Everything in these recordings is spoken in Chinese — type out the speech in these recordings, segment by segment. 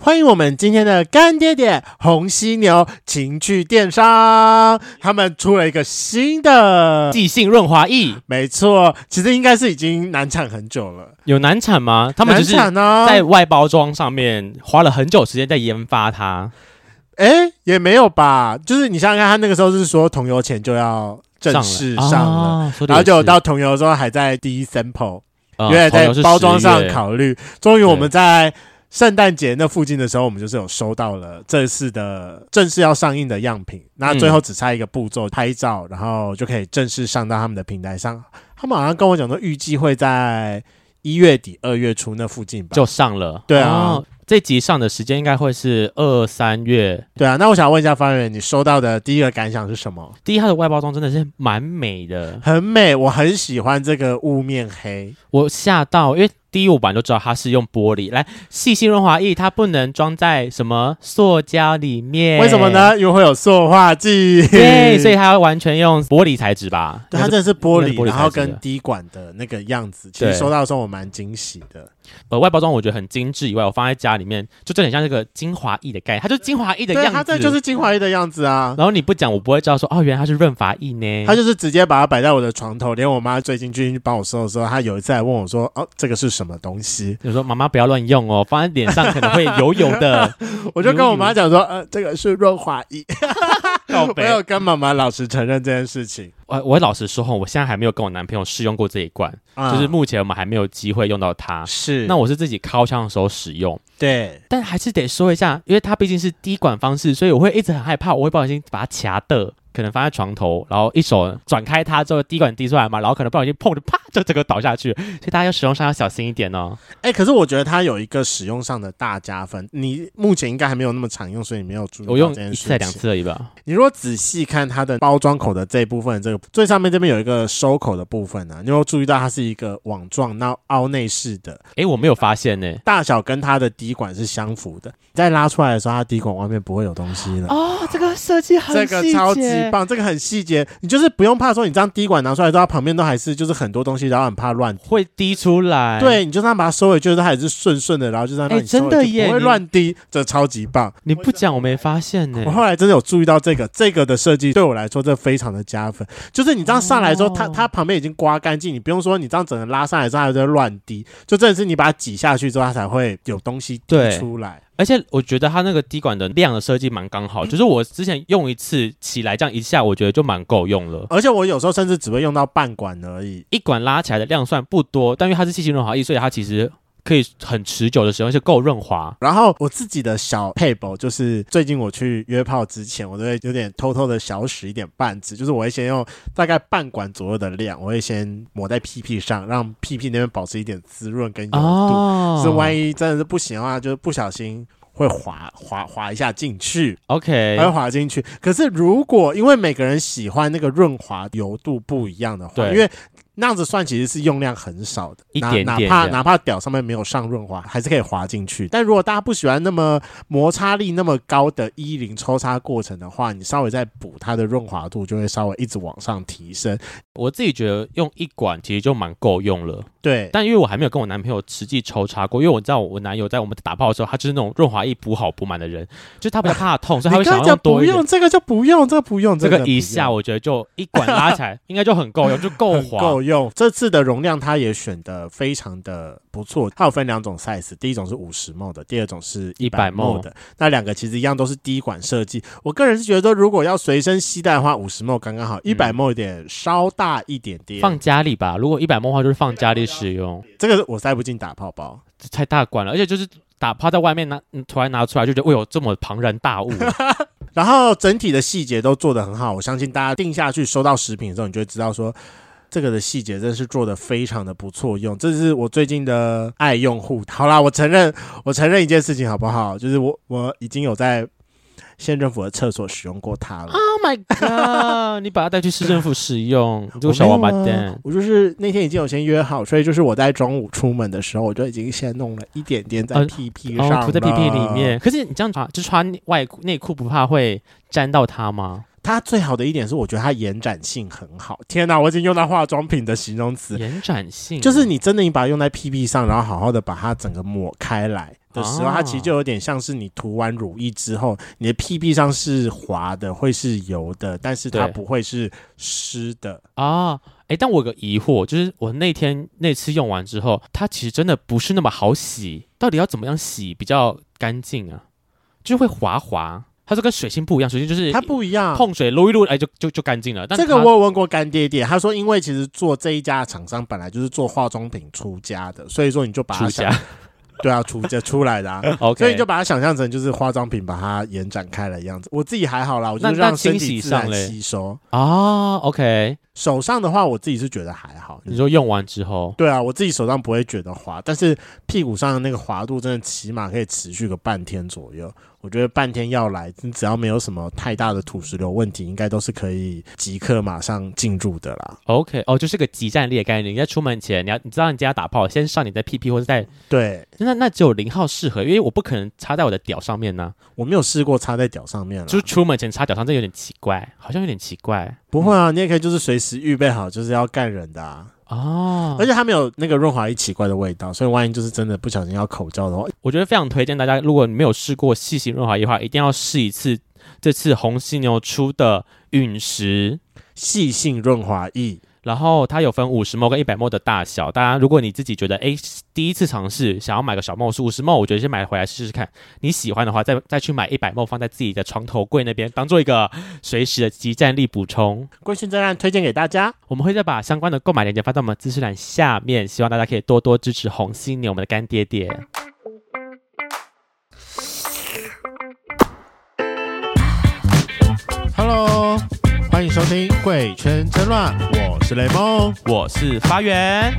欢迎我们今天的干爹爹红犀牛情趣电商，他们出了一个新的即兴润滑液。没错，其实应该是已经难产很久了。有难产吗？他们只是在外包装上面花了很久时间在研发它。哎，也没有吧？就是你想想看，他那个时候是说桐油前就要正式上了，上了啊、然后就到桐油的时候还在第一 sample，、嗯、因为在包装上考虑。终于我们在。圣诞节那附近的时候，我们就是有收到了这次的正式要上映的样品，那最后只差一个步骤，拍照，然后就可以正式上到他们的平台上。他们好像跟我讲说，预计会在一月底、二月初那附近吧，就上了。对啊。哦这集上的时间应该会是二三月，对啊。那我想问一下方圆，你收到的第一个感想是什么？第一，它的外包装真的是蛮美的，很美，我很喜欢这个雾面黑，我吓到，因为第五版就知道它是用玻璃来细心润滑液，它不能装在什么塑胶里面，为什么呢？因为会有塑化剂，对，所以它要完全用玻璃材质吧？对，它真的是玻璃，玻璃然后跟滴管的那个样子，其实收到的时候我蛮惊喜的。呃，外包装我觉得很精致，以外我放在家里面就真的很像这个精华液的概念，它就是精华液的样子，对，它这就是精华液的样子啊。然后你不讲，我不会知道说哦，原来它是润发液呢。它就是直接把它摆在我的床头，连我妈最近去帮我收的时候，她有一次还问我说：“哦，这个是什么东西？”就说：“妈妈不要乱用哦，放在脸上可能会油油的。”我就跟我妈讲说：“呃，这个是润滑液。”没有跟妈妈老实承认这件事情。我我老实说，我现在还没有跟我男朋友试用过这一罐，嗯、就是目前我们还没有机会用到它。是，那我是自己靠枪的时候使用。对，但还是得说一下，因为它毕竟是滴管方式，所以我会一直很害怕，我会不小心把它卡的。可能放在床头，然后一手转开它之后，滴管滴出来嘛，然后可能不小心碰就啪，就整个倒下去，所以大家要使用上要小心一点哦。哎、欸，可是我觉得它有一个使用上的大加分，你目前应该还没有那么常用，所以你没有注意。我用一次两次而已吧。你如果仔细看它的包装口的这一部分，这个最上面这边有一个收口的部分呢、啊，你有注意到它是一个网状，那凹内式的？哎、欸，我没有发现呢、欸，大小跟它的滴管是相符的，再拉出来的时候，它滴管外面不会有东西了。哦，这个设计很这个超级棒，这个很细节。你就是不用怕说，你这样滴管拿出来之后，它旁边都还是就是很多东西，然后很怕乱会滴出来。对，你就这样把它收回，就是它还是顺顺的，然后就这样让你收回，真的耶，不会乱滴，这超级棒。你不讲我没发现呢。我后来真的有注意到这个，这个的设计对我来说这非常的加分。就是你这样上来之后，它它旁边已经刮干净，你不用说你这样整个拉上来之后还在乱滴，就真的是你把它挤下去之后，它才会有东西滴出来。而且我觉得它那个滴管的量的设计蛮刚好，就是我之前用一次起来这样一下，我觉得就蛮够用了。而且我有时候甚至只会用到半管而已，一管拉起来的量算不多，但因为它是细心润滑液，所以它其实。可以很持久的使用，而且够润滑。然后我自己的小撇步就是，最近我去约炮之前，我都会有点偷偷的小使一点半支，就是我会先用大概半管左右的量，我会先抹在屁屁上，让屁屁那边保持一点滋润跟油度。哦，是万一真的是不行的话，就是不小心会滑滑滑一下进去。OK，会滑进去。可是如果因为每个人喜欢那个润滑油度不一样的话，对，因为。那样子算其实是用量很少的，一点点，哪怕哪怕屌上面没有上润滑，还是可以滑进去。但如果大家不喜欢那么摩擦力那么高的一零抽插过程的话，你稍微再补它的润滑度，就会稍微一直往上提升。我自己觉得用一管其实就蛮够用了。对，但因为我还没有跟我男朋友实际抽插过，因为我知道我男友在我们打炮的时候，他就是那种润滑液补好补满的人，就是他比较怕痛，所以他会想要多一点。不用这个就不用，这个不用，这个一下我觉得就一管拉起来应该就很够用，就够滑够用。这次的容量它也选的非常的不错，它有分两种 size，第一种是五十 ml 的，第二种是一百 ml 的。那两个其实一样都是滴管设计。我个人是觉得说，如果要随身携带的话，五十 ml 刚刚好，一百 ml 有点稍大一点点，放家里吧。如果一百 ml 的话，就是放家里使用。这个我塞不进打泡包，太大管了，而且就是打泡在外面拿，突然拿出来就觉得，哎呦，这么庞然大物。然后整体的细节都做得很好，我相信大家定下去收到食品的时候，你就会知道说。这个的细节真是做的非常的不错用，这是我最近的爱用户。好啦，我承认，我承认一件事情好不好？就是我我已经有在县政府的厕所使用过它了。Oh my god！你把它带去市政府使用，这个小王八蛋。我就是那天已经有先约好，所以就是我在中午出门的时候，我就已经先弄了一点点在屁屁上，涂、呃哦、在屁屁里面。可是你这样穿，就穿外内裤不怕会沾到它吗？它最好的一点是，我觉得它延展性很好。天哪，我已经用到化妆品的形容词，延展性就是你真的你把它用在屁屁上，然后好好的把它整个抹开来的时候，它其实就有点像是你涂完乳液之后，你的屁屁上是滑的，会是油的，但是它不会是湿的啊。哎、欸，但我有个疑惑，就是我那天那次用完之后，它其实真的不是那么好洗，到底要怎么样洗比较干净啊？就是会滑滑。它就跟水性不一样，水性就是它不一样，碰水撸一撸，哎，就就就干净了。但这个我有问过干爹爹，他说因为其实做这一家的厂商本来就是做化妆品出家的，所以说你就把它想，对啊，出家出来的啊，OK，所以你就把它想象成就是化妆品把它延展开来的样子。我自己还好啦，我就让身体自然吸收啊，OK。手上的话，我自己是觉得还好。你说用完之后，对啊，我自己手上不会觉得滑，但是屁股上的那个滑度真的起码可以持续个半天左右。我觉得半天要来，你只要没有什么太大的土石流问题，应该都是可以即刻马上进入的啦。OK，哦，就是个极战力的概念。你在出门前，你要你知道你家打炮，先上你的屁屁或者在对，那那只有零号适合，因为我不可能插在我的屌上面呢、啊。我没有试过插在屌上面了，就是出门前插屌上，这有点奇怪，好像有点奇怪。不会啊，你也可以就是随时预备好，就是要干人的啊。哦，而且它没有那个润滑液奇怪的味道，所以万一就是真的不小心要口罩的话，我觉得非常推荐大家，如果你没有试过细型润滑液的话，一定要试一次这次红犀牛出的陨石细性润滑液。然后它有分五十 ml 跟一百 ml 的大小，大家如果你自己觉得哎第一次尝试想要买个小 ml 是五十 ml，我觉得先买回来试试看，你喜欢的话再再去买一百 ml 放在自己的床头柜那边，当做一个随时的即战力补充。贵圈真乱推荐给大家，我们会再把相关的购买链接发到我们资讯栏下面，希望大家可以多多支持红犀牛我们的干爹爹。Hello。欢迎收听《贵圈真乱》，我是雷梦，我是发源。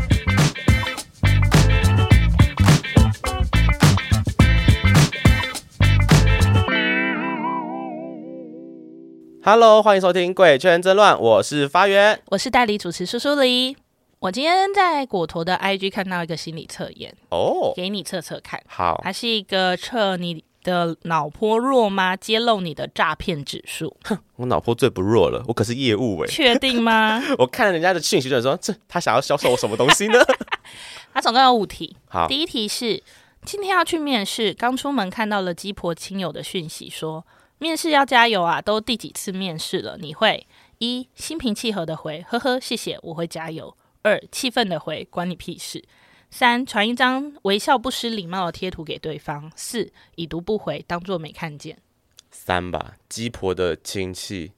Hello，欢迎收听《贵圈真乱》，我是发源，我是代理主持苏苏黎。我今天在果陀的 IG 看到一个心理测验哦，给你测测看。好，它是一个测你。的脑波弱吗？揭露你的诈骗指数。哼，我脑波最不弱了，我可是业务哎、欸。确定吗？我看了人家的讯息就说，这他想要销售我什么东西呢？他总共有五题。好，第一题是今天要去面试，刚出门看到了鸡婆亲友的讯息，说面试要加油啊，都第几次面试了？你会一心平气和的回，呵呵，谢谢，我会加油。二气愤的回，关你屁事。三传一张微笑不失礼貌的贴图给对方。四已读不回，当作没看见。三吧，鸡婆的亲戚。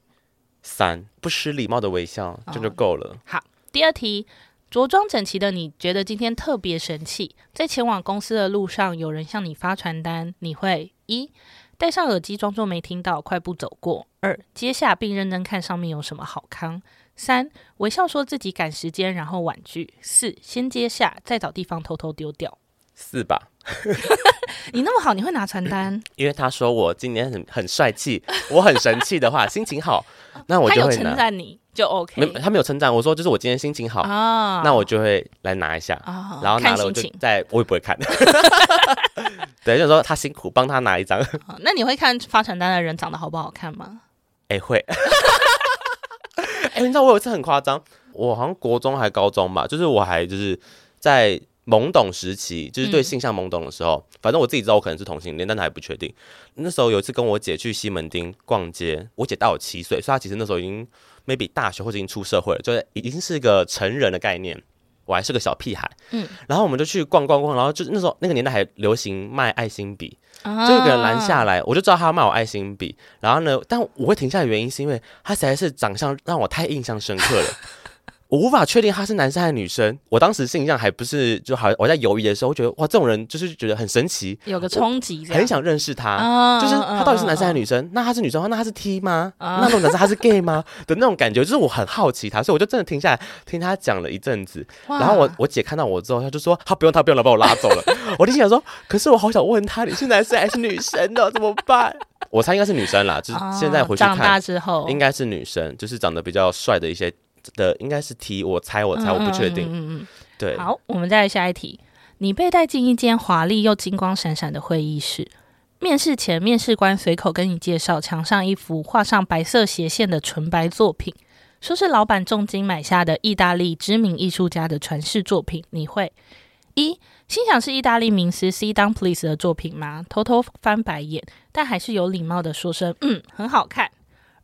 三不失礼貌的微笑，这就够了。好，第二题，着装整齐的你觉得今天特别神气，在前往公司的路上，有人向你发传单，你会一戴上耳机装作没听到，快步走过。二接下并认真看上面有什么好康。三微笑说自己赶时间，然后婉拒。四先接下，再找地方偷偷丢掉。四吧，你那么好，你会拿传单？因为他说我今年很很帅气，我很神气的话，心情好，那我就会称赞你就 OK。没，他没有称赞，我说就是我今天心情好啊，那我就会来拿一下，然后拿了我就再我也不会看。对，就是说他辛苦，帮他拿一张。那你会看发传单的人长得好不好看吗？哎，会。哎、欸，你知道我有一次很夸张，我好像国中还高中吧，就是我还就是在懵懂时期，就是对性向懵懂的时候，嗯、反正我自己知道我可能是同性恋，但是还不确定。那时候有一次跟我姐去西门町逛街，我姐大我七岁，所以她其实那时候已经 maybe 大学或者已经出社会了，就是已经是一个成人的概念，我还是个小屁孩。嗯，然后我们就去逛逛逛，然后就那时候那个年代还流行卖爱心笔。就有个人拦下来，我就知道他要卖我爱心笔。然后呢，但我会停下的原因是因为他实在是长相让我太印象深刻了。我无法确定他是男生还是女生。我当时心里还不是就好，我在犹豫的时候，我觉得哇，这种人就是觉得很神奇，有个冲击，很想认识他。哦、就是他到底是男生还是女生？哦、那他是女生的话，那他是 T 吗？哦、那种男生他是 gay 吗？的那种感觉，就是我很好奇他，所以我就真的停下来听他讲了一阵子。然后我我姐看到我之后，她就说他不用他不用了，把我拉走了。我就心想说，可是我好想问他，你是男生还是女生的？怎么办？我猜应该是女生啦，就是现在回去看，长大之后应该是女生，就是长得比较帅的一些。的应该是题我猜我猜，我不确定。嗯嗯嗯，对。好，我们再来下一题。你被带进一间华丽又金光闪闪的会议室，面试前，面试官随口跟你介绍墙上一幅画上白色斜线的纯白作品，说是老板重金买下的意大利知名艺术家的传世作品。你会一心想是意大利名师 See Down Please 的作品吗？偷偷翻白眼，但还是有礼貌的说声嗯，很好看。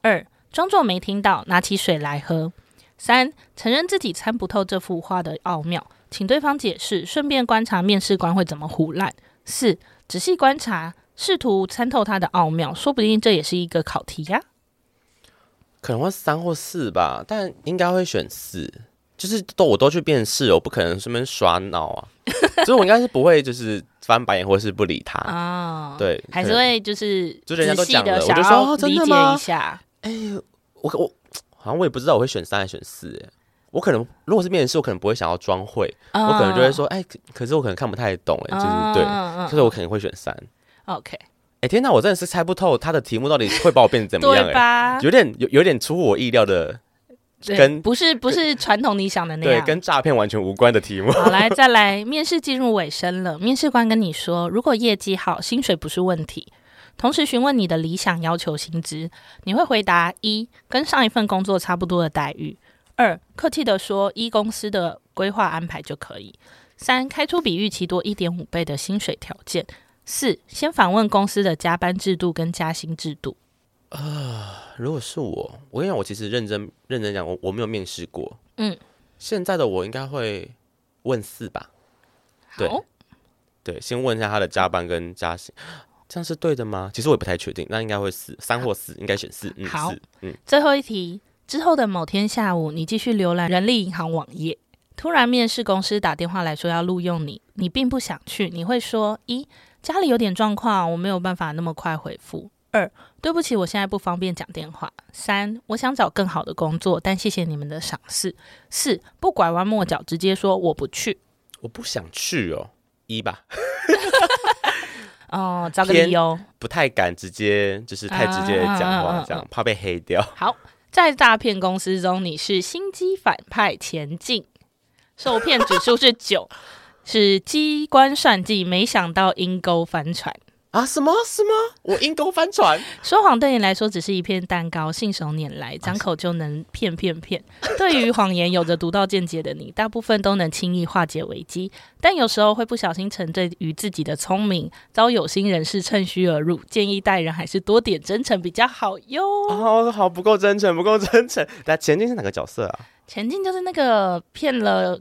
二装作没听到，拿起水来喝。三、承认自己参不透这幅画的奥妙，请对方解释，顺便观察面试官会怎么胡乱。四、仔细观察，试图参透它的奥妙，说不定这也是一个考题呀。可能会三或四吧，但应该会选四。就是都我都去面试，我不可能顺便耍脑啊，所以我应该是不会就是翻白眼或是不理他啊。哦、对，还是会就是就人家都讲了，我就说理解一下。哎、欸，我我。好像我也不知道我会选三还是选四诶，我可能如果是面试，我可能不会想要装会，uh, 我可能就会说，哎、欸，可是我可能看不太懂哎，就是对，uh, 所以我可能会选三。OK，哎、欸，天哪，我真的是猜不透他的题目到底会把我变成怎么样 诶，吧 有点有有点出乎我意料的，跟不是不是传统你想的那样，对，跟诈骗完全无关的题目。好，来再来，面试进入尾声了，面试官跟你说，如果业绩好，薪水不是问题。同时询问你的理想要求薪资，你会回答一，跟上一份工作差不多的待遇；二，客气的说，一公司的规划安排就可以；三，开出比预期多一点五倍的薪水条件；四，先访问公司的加班制度跟加薪制度。啊、呃，如果是我，我跟你讲，我其实认真认真讲，我我没有面试过。嗯，现在的我应该会问四吧？对，对，先问一下他的加班跟加薪。这样是对的吗？其实我也不太确定，那应该会四三或四，应该选四。嗯，好，嗯，最后一题之后的某天下午，你继续浏览人力银行网页，突然面试公司打电话来说要录用你，你并不想去，你会说：一，家里有点状况，我没有办法那么快回复；二，对不起，我现在不方便讲电话；三，我想找更好的工作，但谢谢你们的赏识；四，不拐弯抹角，直接说我不去，我不想去哦，一吧。哦，找个理由，不太敢直接，就是太直接的讲话，啊、这样怕被黑掉。好，在诈骗公司中，你是心机反派前进，受骗指数是九，是机关算计，没想到阴沟翻船。啊什么什么？我阴沟翻船？说谎对你来说只是一片蛋糕，信手拈来，张口就能骗骗骗。对于谎言有着独到见解的你，大部分都能轻易化解危机，但有时候会不小心沉醉于自己的聪明，遭有心人士趁虚而入。建议待人还是多点真诚比较好哟。哦，好，不够真诚，不够真诚。那前进是哪个角色啊？前进就是那个骗了。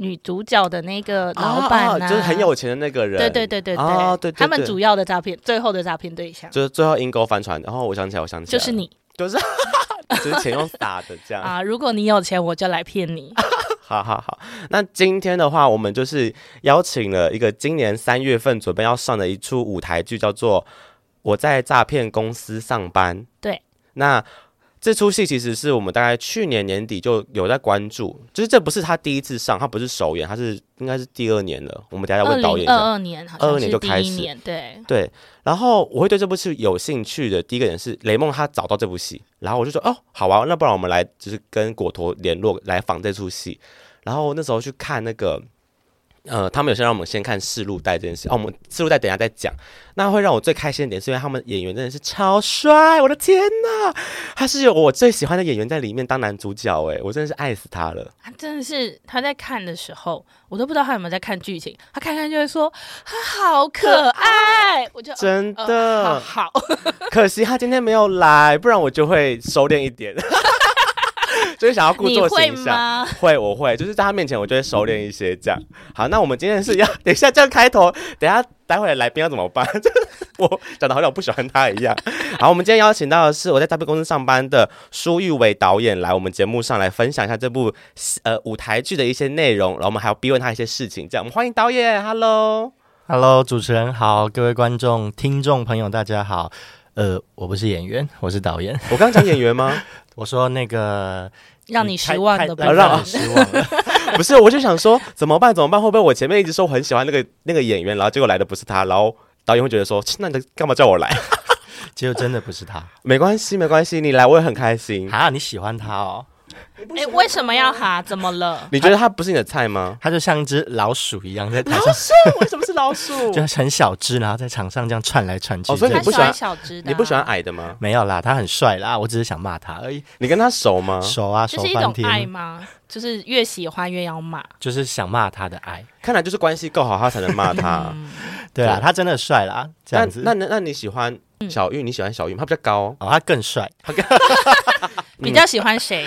女主角的那个老板、啊啊、就是很有钱的那个人。对对对对对，啊、对对对他们主要的诈骗，最后的诈骗对象，就是最后阴沟翻船。然后我想起来，我想起来，就是你，就是 就是钱用打的这样 啊。如果你有钱，我就来骗你。好好好，那今天的话，我们就是邀请了一个今年三月份准备要上的一出舞台剧，叫做《我在诈骗公司上班》。对，那。这出戏其实是我们大概去年年底就有在关注，就是这不是他第一次上，他不是首演，他是应该是第二年了。我们等下要问导演。二二年，二二年就开始。对对。然后我会对这部戏有兴趣的第一个人是雷梦，他找到这部戏，然后我就说哦，好啊，那不然我们来就是跟果陀联络来访这出戏。然后那时候去看那个。呃，他们有先让我们先看试录带这件事，哦，我们试录带等一下再讲。那会让我最开心的点是因为他们演员真的是超帅，我的天呐，他是有我最喜欢的演员在里面当男主角，哎，我真的是爱死他了。他真的是他在看的时候，我都不知道他有没有在看剧情，他看看就会说他好可爱，我就真的、呃、好，可惜他今天没有来，不然我就会收敛一点。就是想要故作形象。会，我会，就是在他面前，我就会收敛一些这样。好，那我们今天是要 等一下这样开头，等一下待会来宾要怎么办？我讲的好像我不喜欢他一样。好，我们今天邀请到的是我在大片公司上班的舒玉伟导演来我们节目上来分享一下这部呃舞台剧的一些内容，然后我们还要逼问他一些事情。这样，我们欢迎导演，Hello，Hello，主持人好，各位观众、听众朋友，大家好。呃，我不是演员，我是导演。我刚刚讲演员吗？我说那个让你失望的，让你失望。不是，我就想说怎么办？怎么办？会不会我前面一直说我很喜欢那个那个演员，然后结果来的不是他，然后导演会觉得说，那你干嘛叫我来？结果真的不是他。没关系，没关系，你来我也很开心。啊，你喜欢他哦。哎，为什么要哈？怎么了？你觉得他不是你的菜吗？他就像一只老鼠一样在台上。老鼠？为什么是老鼠？就很小只，然后在场上这样窜来窜去。哦，所以你不喜欢小只的？你不喜欢矮的吗？没有啦，他很帅啦，我只是想骂他而已。你跟他熟吗？熟啊，就是一种爱吗？就是越喜欢越要骂，就是想骂他的爱。看来就是关系够好，他才能骂他。对啊，他真的帅啦。这样子，那那那你喜欢小玉？你喜欢小玉吗？他比较高哦，他更帅。比较喜欢谁？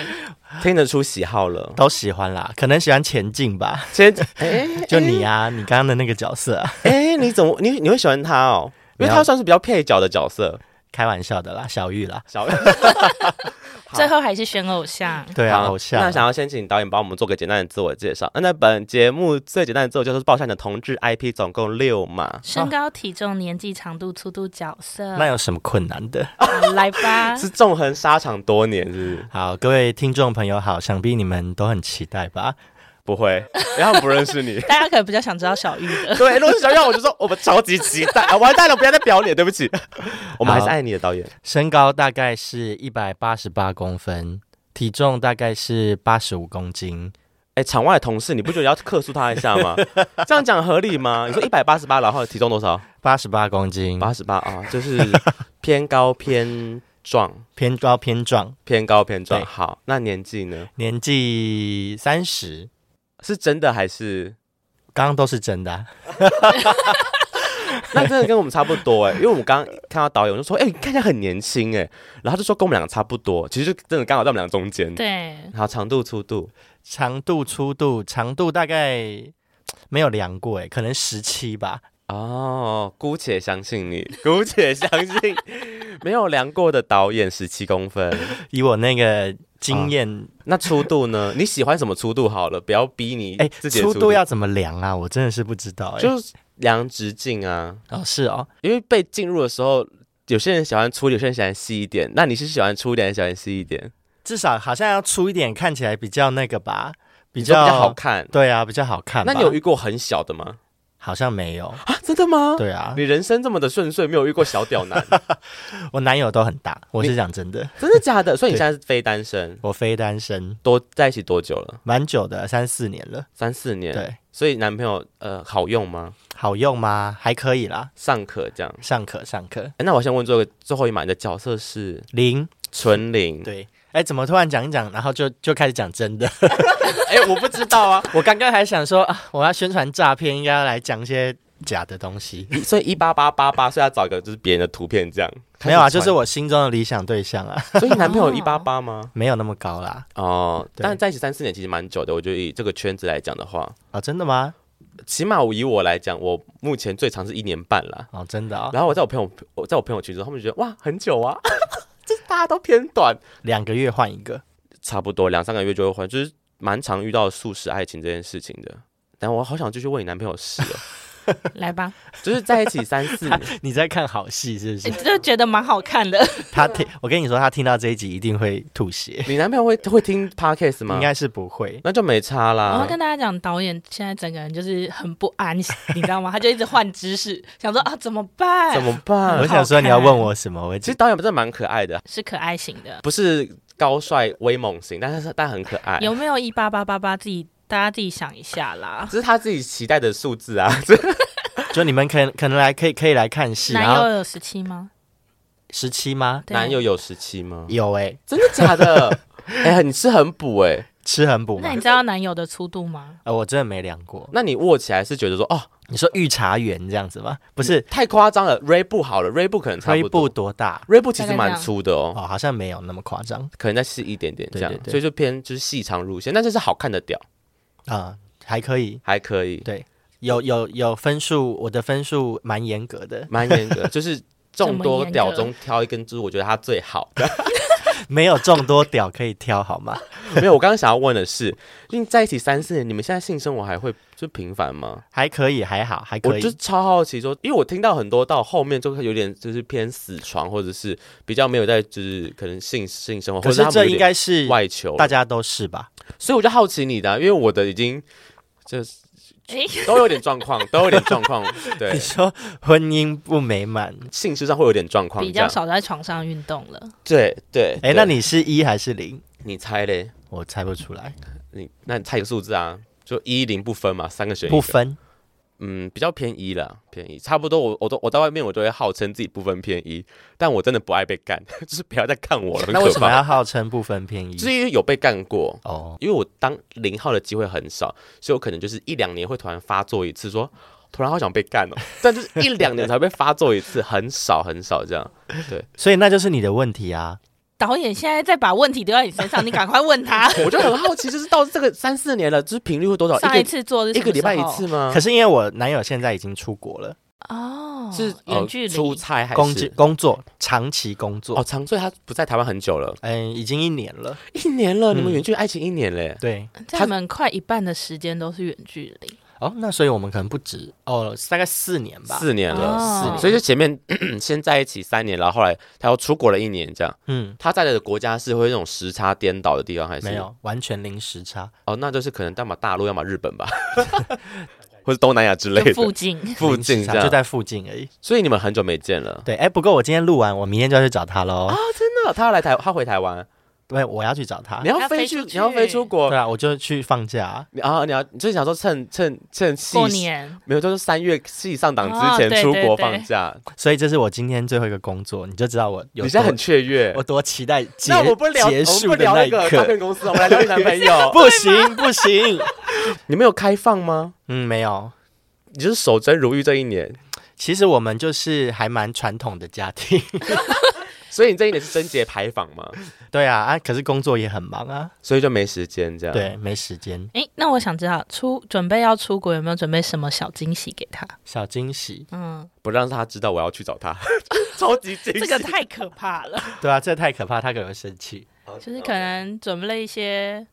听得出喜好了，都喜欢啦。可能喜欢前进吧。前 哎，就你啊，你刚刚的那个角色。哎，你怎么你你会喜欢他哦？因为他算是比较配角的角色。开玩笑的啦，小玉啦，小玉。最后还是选偶像，对啊，偶像。那想要先请导演帮我们做个简单的自我介绍。那在本节目最简单的自我介绍是报上你的同志 IP，总共六嘛，身高、体重、年纪、长度、粗度、角色。那有什么困难的？来吧，是纵横沙场多年，是不是？好，各位听众朋友好，想必你们都很期待吧？不会，因为他们不认识你。大家可能比较想知道小玉的。对，如果是小玉，我就说我们超级期待啊！完蛋了，不要再表脸，对不起。我们还是爱你的导演。身高大概是一百八十八公分。体重大概是八十五公斤，哎，场外的同事，你不觉得要克诉他一下吗？这样讲合理吗？你说一百八十八，然后体重多少？八十八公斤，八十八啊，就是偏高偏壮，偏高偏壮，偏高偏壮。好，那年纪呢？年纪三十，是真的还是？刚刚都是真的啊。那真的跟我们差不多哎，因为我们刚刚看到导演就说，哎，看起来很年轻哎，然后就说跟我们两个差不多，其实就真的刚好在我们两个中间。对，然后长度、粗度，长度、粗度，长度大概没有量过哎，可能十七吧。哦，姑且相信你，姑且相信没有量过的导演十七公分，以我那个经验，那粗度呢？你喜欢什么粗度？好了，不要逼你哎，粗度要怎么量啊？我真的是不知道哎，就是。量直径啊，哦是哦，因为被进入的时候，有些人喜欢粗，有些人喜欢细一点。那你是喜欢粗一点，还是喜欢细一点？至少好像要粗一点，看起来比较那个吧，比较，比较好看。对啊，比较好看。那你有遇过很小的吗？好像没有啊，真的吗？对啊，你人生这么的顺遂，没有遇过小屌男。我男友都很大，我是讲真的，真的假的？所以你现在是非单身？我非单身，多在一起多久了？蛮久的，三四年了。三四年，对。所以男朋友呃好用吗？好用吗？还可以啦，尚可这样，尚可尚可。哎，那我先问最后最后一码，你的角色是零纯零？对。哎，怎么突然讲一讲，然后就就开始讲真的？哎，我不知道啊，我刚刚还想说啊，我要宣传诈骗，应该要来讲一些。假的东西，所以一八八八八，所以要找一个就是别人的图片这样。没有啊，就是我心中的理想对象啊。所以男朋友一八八吗？没有那么高啦。哦，但是在一起三四年其实蛮久的。我觉得以这个圈子来讲的话，啊，真的吗？起码以我来讲，我目前最长是一年半了。哦，真的啊。然后我在我朋友，我在我朋友圈中，他们觉得哇，很久啊，就是大家都偏短，两个月换一个，差不多两三个月就会换，就是蛮常遇到素食爱情这件事情的。但我好想继续问你男朋友试哦。来吧，就是在一起三四 年，你在看好戏是不是？就觉得蛮好看的。他听，我跟你说，他听到这一集一定会吐血。你男朋友会会听 podcast 吗？应该是不会，那就没差啦。我要跟大家讲，导演现在整个人就是很不安，你知道吗？他就一直换姿势，想说啊怎么办？怎么办？我想说你要问我什么？我其实导演真的蛮可爱的，是可爱型的，不是高帅威猛型，但是但很可爱。有没有一八八八八？自己大家自己想一下啦。这是他自己期待的数字啊。就你们可能可能来可以可以来看戏，男友有十七吗？十七吗？男友有十七吗？有哎、欸，真的假的？哎、欸，你吃很补哎、欸，吃很补。那你知道男友的粗度吗？呃，我真的没量过。那你握起来是觉得说哦，你说御茶园这样子吗？不是，太夸张了。瑞布好了，瑞布可能差不多。瑞布多大？瑞布其实蛮粗的哦，哦，好像没有那么夸张，可能再细一点点这样，所以就偏就是细长路线，但这是好看的屌啊，还可以，还可以。对，有有有分数，我的分数蛮严格的，蛮严格，就是众多屌中挑一根，猪我觉得它最好的。没有众多屌可以挑好吗？没有，我刚刚想要问的是，因为在一起三四年，你们现在性生活还会就频繁吗？还可以，还好，还可以。我就超好奇说，因为我听到很多到后面就会有点就是偏死床，或者是比较没有在就是可能性性生活，可是这应该是外求，大家都是吧？所以我就好奇你的、啊，因为我的已经就是。都有点状况，都有点状况。对，你说婚姻不美满，性质上会有点状况，比较少在床上运动了。对对，哎、欸，那你是一还是零？你猜嘞？我猜不出来。你那你猜个数字啊？就一零不分嘛，三个选项不分。嗯，比较偏一了，偏一差不多我。我我都我在外面，我都会号称自己不分偏一，但我真的不爱被干，就是不要再看我了。那为什么要号称不分偏一？就是因为有被干过哦，因为我当零号的机会很少，所以我可能就是一两年会突然发作一次说，说突然好想被干哦，但就是一两年才会被发作一次，很少很少这样。对，所以那就是你的问题啊。导演现在在把问题丢在你身上，你赶快问他。我就很好奇，就是到这个三四年了，就是频率会多少？上一次做一个礼拜一次吗？可是因为我男友现在已经出国了哦，是远距离出差还是工工作长期工作？哦，长，所以他不在台湾很久了。嗯，已经一年了，一年了。你们远距离爱情一年嘞？对，他们快一半的时间都是远距离。哦，那所以我们可能不止哦，大概四年吧，四年了，四年，所以就前面咳 咳先在一起三年，然后后来他又出国了一年，这样。嗯，他在的国家是会那种时差颠倒的地方，还是没有完全零时差？哦，那就是可能要么大陆，要么日本吧，或者东南亚之类的附近，附近这样就在附近而已。所以你们很久没见了。对，哎，不过我今天录完，我明天就要去找他喽。啊，真的？他要来台，他回台湾。对，我要去找他。你要飞去，你要飞出国。对啊，我就去放假。然后你要，你就想说趁趁趁过年，没有，就是三月戏上档之前出国放假。所以这是我今天最后一个工作，你就知道我有。你现在很雀跃，我多期待结那我不聊结束的那一刻。公司，我们来聊你男朋友。不 行不行，你们有开放吗？嗯，没有。你就是守贞如玉这一年。其实我们就是还蛮传统的家庭。所以你这一年是贞节牌坊吗？对啊，啊，可是工作也很忙啊，所以就没时间这样。对，没时间。哎，那我想知道出准备要出国有没有准备什么小惊喜给他？小惊喜，嗯，不让他知道我要去找他，超级惊喜，这个太可怕了。对啊，这个太可怕，他可能会生气。就是可能准备了一些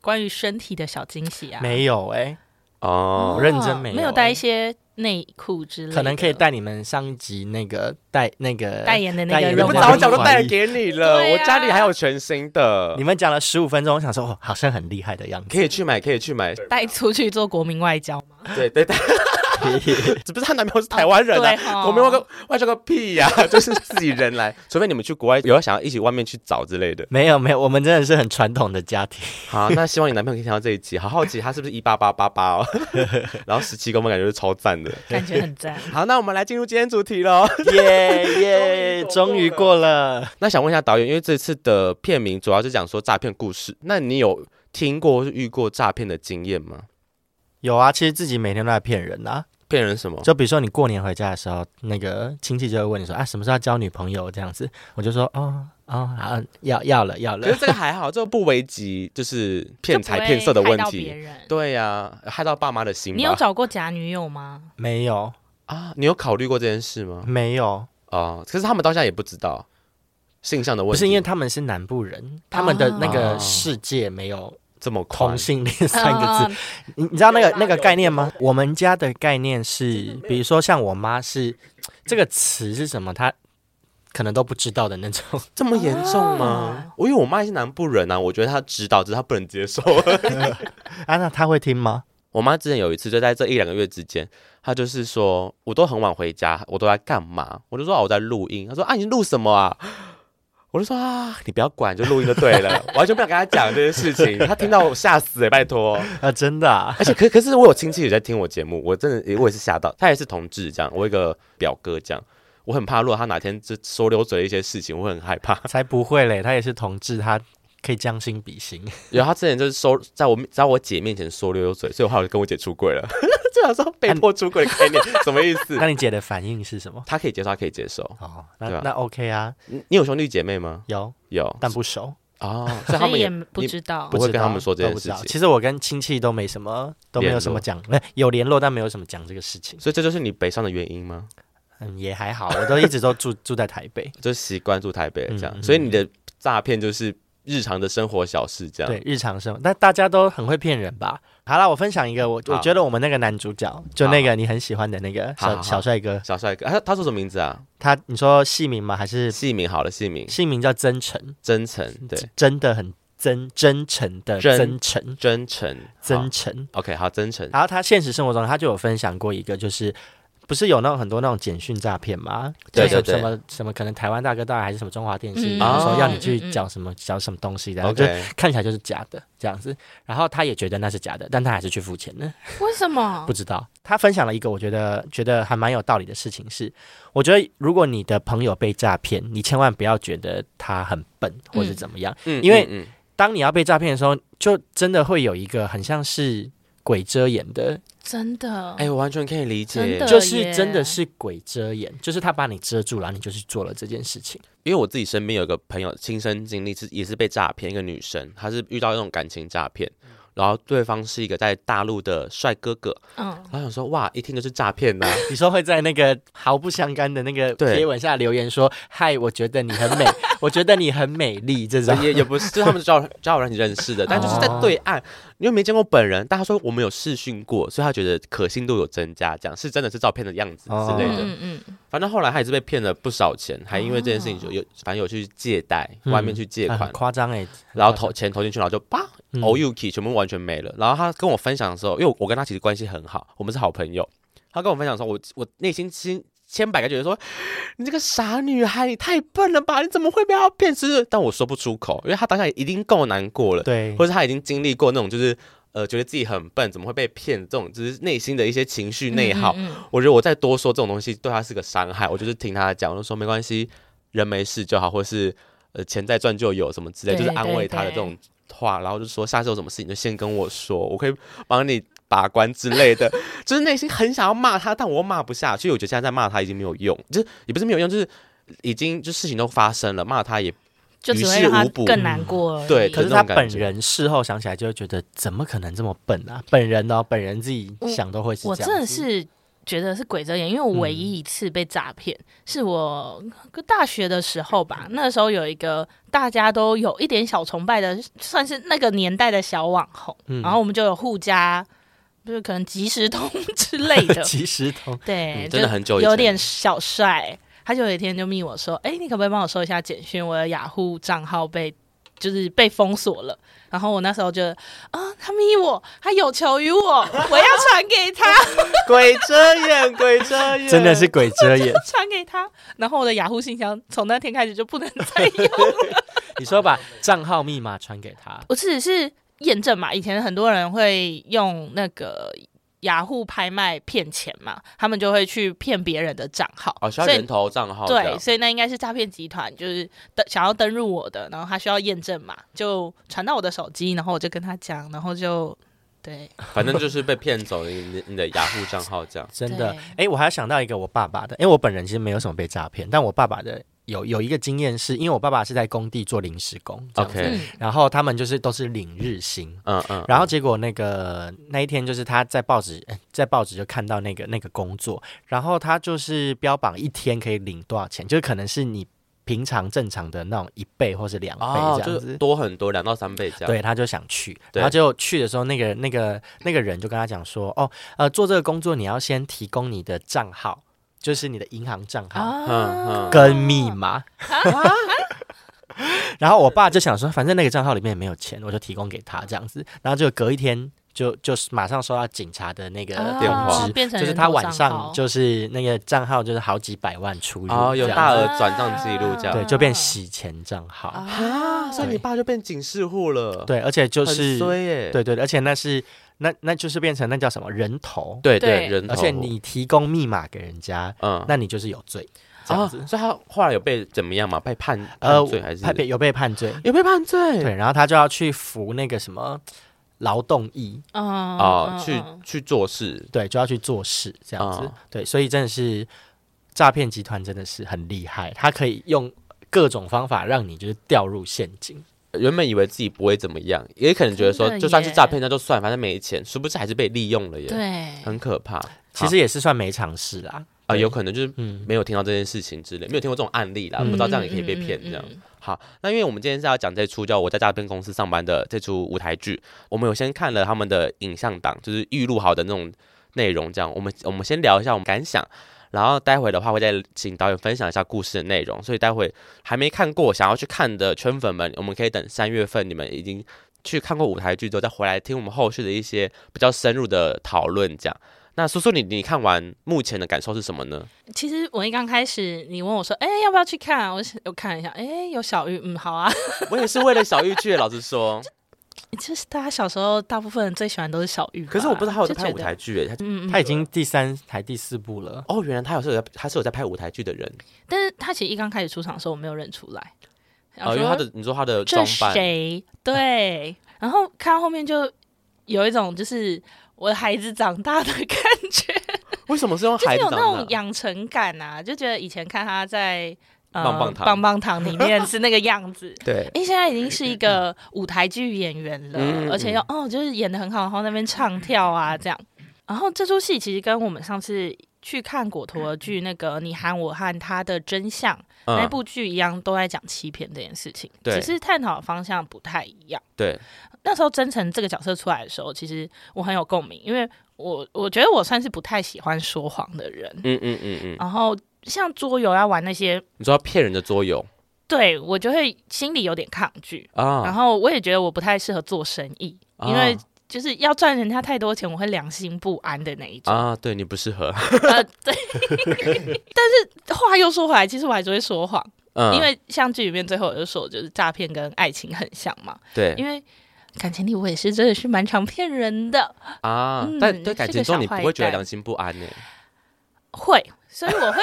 关于身体的小惊喜啊？没有哎、欸，哦，我认真没有、欸，没有带一些。内裤之类的，可能可以带你们上一集那个代那个代言的那个，你不早讲都带给你了。啊、我家里还有全新的。你们讲了十五分钟，我想说，哦，好像很厉害的样子。可以去买，可以去买，带出去做国民外交吗？对对对。只不是她男朋友是台湾人啊，国民 外交外交个屁呀，就是自己人来，除非你们去国外有要想要一起外面去找之类的。没有没有，我们真的是很传统的家庭。好，那希望你男朋友可以听到这一集，好好奇他是不是一八八八八哦，然后十七公分感觉是超赞的，感觉很赞。好，那我们来进入今天主题喽，耶耶，终于过了。那想问一下导演，因为这次的片名主要是讲说诈骗故事，那你有听过或是遇过诈骗的经验吗？有啊，其实自己每天都在骗人啊，骗人什么？就比如说你过年回家的时候，那个亲戚就会问你说啊，什么时候要交女朋友这样子，我就说哦哦好，要要了要了。可是这个还好，这个不危及就是骗财骗色的问题。对呀、啊，害到爸妈的心。你有找过假女友吗？没有啊，你有考虑过这件事吗？没有啊，可是他们到现在也不知道性向的问题，不是因为他们是南部人，他们的那个世界没有。这么同性恋三个字，你你知道那个那个概念吗？我们家的概念是，比如说像我妈是这个词是什么，她可能都不知道的那种。这么严重吗？我因为我妈是南部人啊，我觉得她知道，只是她不能接受。啊，那她会听吗？我妈之前有一次就在这一两个月之间，她就是说我都很晚回家，我都在干嘛？我就说啊，我在录音。她说啊，你录什么啊？我就说啊，你不要管，就录音就对了，完全不想跟他讲这件事情。他听到我吓死哎，拜托 啊，真的、啊。而且可可是我有亲戚也在听我节目，我真的我也是吓到。他也是同志这样，我一个表哥这样，我很怕，如果他哪天就说溜嘴的一些事情，我会很害怕。才不会嘞，他也是同志，他可以将心比心。然后他之前就是说，在我在我姐面前说溜溜嘴，所以我后来就跟我姐出柜了。就想说被迫出轨的概念什么意思？那你姐的反应是什么？她可以接受，她可以接受。哦，那那 OK 啊。你有兄弟姐妹吗？有有，但不熟哦，所以他们也不知道，不会跟他们说这件事情。其实我跟亲戚都没什么，都没有什么讲，没有联络，但没有什么讲这个事情。所以这就是你北上的原因吗？嗯，也还好，我都一直都住住在台北，就习惯住台北这样。所以你的诈骗就是。日常的生活小事，这样对日常生活，但大家都很会骗人吧？好了，我分享一个，我我觉得我们那个男主角，就那个你很喜欢的那个小小帅哥，小帅哥，他他说什么名字啊？他你说戏名吗？还是戏名？好了，戏名，戏名叫真诚，真诚，对，真的很真真诚的真诚，真诚，真诚。OK，好，真诚。然后他现实生活中，他就有分享过一个，就是。不是有那种很多那种简讯诈骗吗？对对对，什么什么可能台湾大哥大还是什么中华电信，说要你去讲什么缴什么东西的，然后就看起来就是假的这样子。然后他也觉得那是假的，但他还是去付钱呢。为什么？不知道。他分享了一个我觉得觉得还蛮有道理的事情是，我觉得如果你的朋友被诈骗，你千万不要觉得他很笨或者怎么样，因为当你要被诈骗的时候，就真的会有一个很像是。鬼遮眼的，真的，哎、欸，我完全可以理解，就是真的是鬼遮眼，就是他把你遮住了，然后你就去做了这件事情。因为我自己身边有个朋友亲身经历是，也是被诈骗，一个女生，她是遇到那种感情诈骗。然后对方是一个在大陆的帅哥哥，嗯，然后想说哇，一听就是诈骗呐。你说会在那个毫不相干的那个贴文下留言说，嗨，我觉得你很美，我觉得你很美丽，这种。也也不是，就是他们交交友让你认识的，但就是在对岸，你又没见过本人，但他说我们有试训过，所以他觉得可信度有增加，这样是真的是照片的样子之类的。嗯嗯。反正后来他也是被骗了不少钱，还因为这件事情就有反正有去借贷，外面去借款，夸张哎，然后投钱投进去，然后就叭。o u k 全部完全没了。然后他跟我分享的时候，因为我跟他其实关系很好，我们是好朋友。他跟我分享说，我我内心千千百个觉得说，你这个傻女孩，你太笨了吧？你怎么会被他骗？是，但我说不出口，因为他当下已经够难过了，对，或者他已经经历过那种就是呃，觉得自己很笨，怎么会被骗？这种就是内心的一些情绪内耗。嗯嗯嗯，我觉得我再多说这种东西，对他是个伤害。我就是听他讲，我就说没关系，人没事就好，或是呃，钱再赚就有什么之类，就是安慰他的这种。话，然后就说下次有什么事情就先跟我说，我可以帮你把关之类的。就是内心很想要骂他，但我又骂不下去。我觉得现在在骂他已经没有用，就是也不是没有用，就是已经就事情都发生了，骂他也就只会让他更难过。对，可是他本人事后想起来就会觉得，怎么可能这么笨啊？本人呢？本人自己想都会是这样。我真的是。觉得是鬼遮眼，因为我唯一一次被诈骗，嗯、是我大学的时候吧。那时候有一个大家都有一点小崇拜的，算是那个年代的小网红，嗯、然后我们就有互加，就是可能即时通之类的。即时通，对，嗯、真的很久，有点小帅。他就有一天就密我说：“哎、欸，你可不可以帮我收一下简讯？我的雅虎账号被。”就是被封锁了，然后我那时候就啊，他密我，他有求于我，我要传给他。鬼遮眼，鬼遮眼，真的是鬼遮眼，传给他。然后我的雅虎信箱从那天开始就不能再用了。你说把账号密码传给他，不是是验证嘛？以前很多人会用那个。雅虎拍卖骗钱嘛，他们就会去骗别人的账号，哦，需要人头账号，对，所以那应该是诈骗集团，就是登想要登入我的，然后他需要验证码，就传到我的手机，然后我就跟他讲，然后就对，反正就是被骗走了你你的雅虎账号这样，真的，哎对，我还要想到一个我爸爸的，因为我本人其实没有什么被诈骗，但我爸爸的。有有一个经验是，因为我爸爸是在工地做临时工，OK，然后他们就是都是领日薪，嗯嗯，然后结果那个那一天就是他在报纸在报纸就看到那个那个工作，然后他就是标榜一天可以领多少钱，就是可能是你平常正常的那种一倍或是两倍这样子，多很多两到三倍这样，对，他就想去，然后就去的时候，那个那个那个人就跟他讲说，哦，呃，做这个工作你要先提供你的账号。就是你的银行账号跟密码，然后我爸就想说，反正那个账号里面也没有钱，我就提供给他这样子，然后就隔一天就就马上收到警察的那个电话，就是他晚上就是那个账号就是好几百万出入，哦，有大额转账记录这样，对，就变洗钱账号。啊，所以你爸就变警示户了，对，而且就是对对，而且那是。那那就是变成那叫什么人头？对对，人头。而且你提供密码给人家，嗯，那你就是有罪，这样子。所以他后来有被怎么样嘛？被判呃罪还是？有被判罪，有被判罪。对，然后他就要去服那个什么，劳动役啊，去去做事，对，就要去做事这样子，对，所以真的是诈骗集团真的是很厉害，他可以用各种方法让你就是掉入陷阱。原本以为自己不会怎么样，也可能觉得说就算是诈骗那就算，反正没钱，殊不知还是被利用了耶，对，很可怕。其实也是算没尝试啦，啊，有可能就是没有听到这件事情之类，没有听过这种案例啦，不知道这样也可以被骗这样。好，那因为我们今天是要讲这出叫《我在诈骗公司上班》的这出舞台剧，我们有先看了他们的影像档，就是预录好的那种内容，这样。我们我们先聊一下我们感想。然后待会的话会再请导演分享一下故事的内容，所以待会还没看过想要去看的圈粉们，我们可以等三月份你们已经去看过舞台剧之后再回来听我们后续的一些比较深入的讨论。这样，那叔叔你你看完目前的感受是什么呢？其实我一刚开始你问我说，哎，要不要去看？我我看了一下，哎，有小玉，嗯，好啊。我也是为了小玉去，老实说。就 是大家小时候大部分人最喜欢都是小玉，可是我不知道他有在拍舞台剧诶，他嗯他已经第三台第四部了哦，原来他有是有在他是有在拍舞台剧的人，但是他其实一刚开始出场的时候我没有认出来，哦，因为他的你说他的装扮谁对，然后看到后面就有一种就是我的孩子长大的感觉，为什么是用孩子长大？就是有那种养成感啊，就觉得以前看他在。棒棒糖，棒棒糖里面是那个样子。对，因为，现在已经是一个舞台剧演员了，嗯、而且又哦，就是演的很好，然后那边唱跳啊这样。然后这出戏其实跟我们上次去看果陀的剧那个《你喊我和他的真相》嗯、那部剧一样，都在讲欺骗这件事情，对只是探讨的方向不太一样。对，那时候真诚这个角色出来的时候，其实我很有共鸣，因为我我觉得我算是不太喜欢说谎的人。嗯嗯，嗯嗯然后。像桌游要玩那些，你说要骗人的桌游，对我就会心里有点抗拒啊。然后我也觉得我不太适合做生意，啊、因为就是要赚人家太多钱，我会良心不安的那一种啊。对你不适合，呃，对。但是话又说回来，其实我还是会说谎，嗯、因为像剧里面最后我就说，就是诈骗跟爱情很像嘛。对，因为感情里我也是真的是蛮常骗人的啊。嗯、但对感情中你不会觉得良心不安呢？会。所以我会，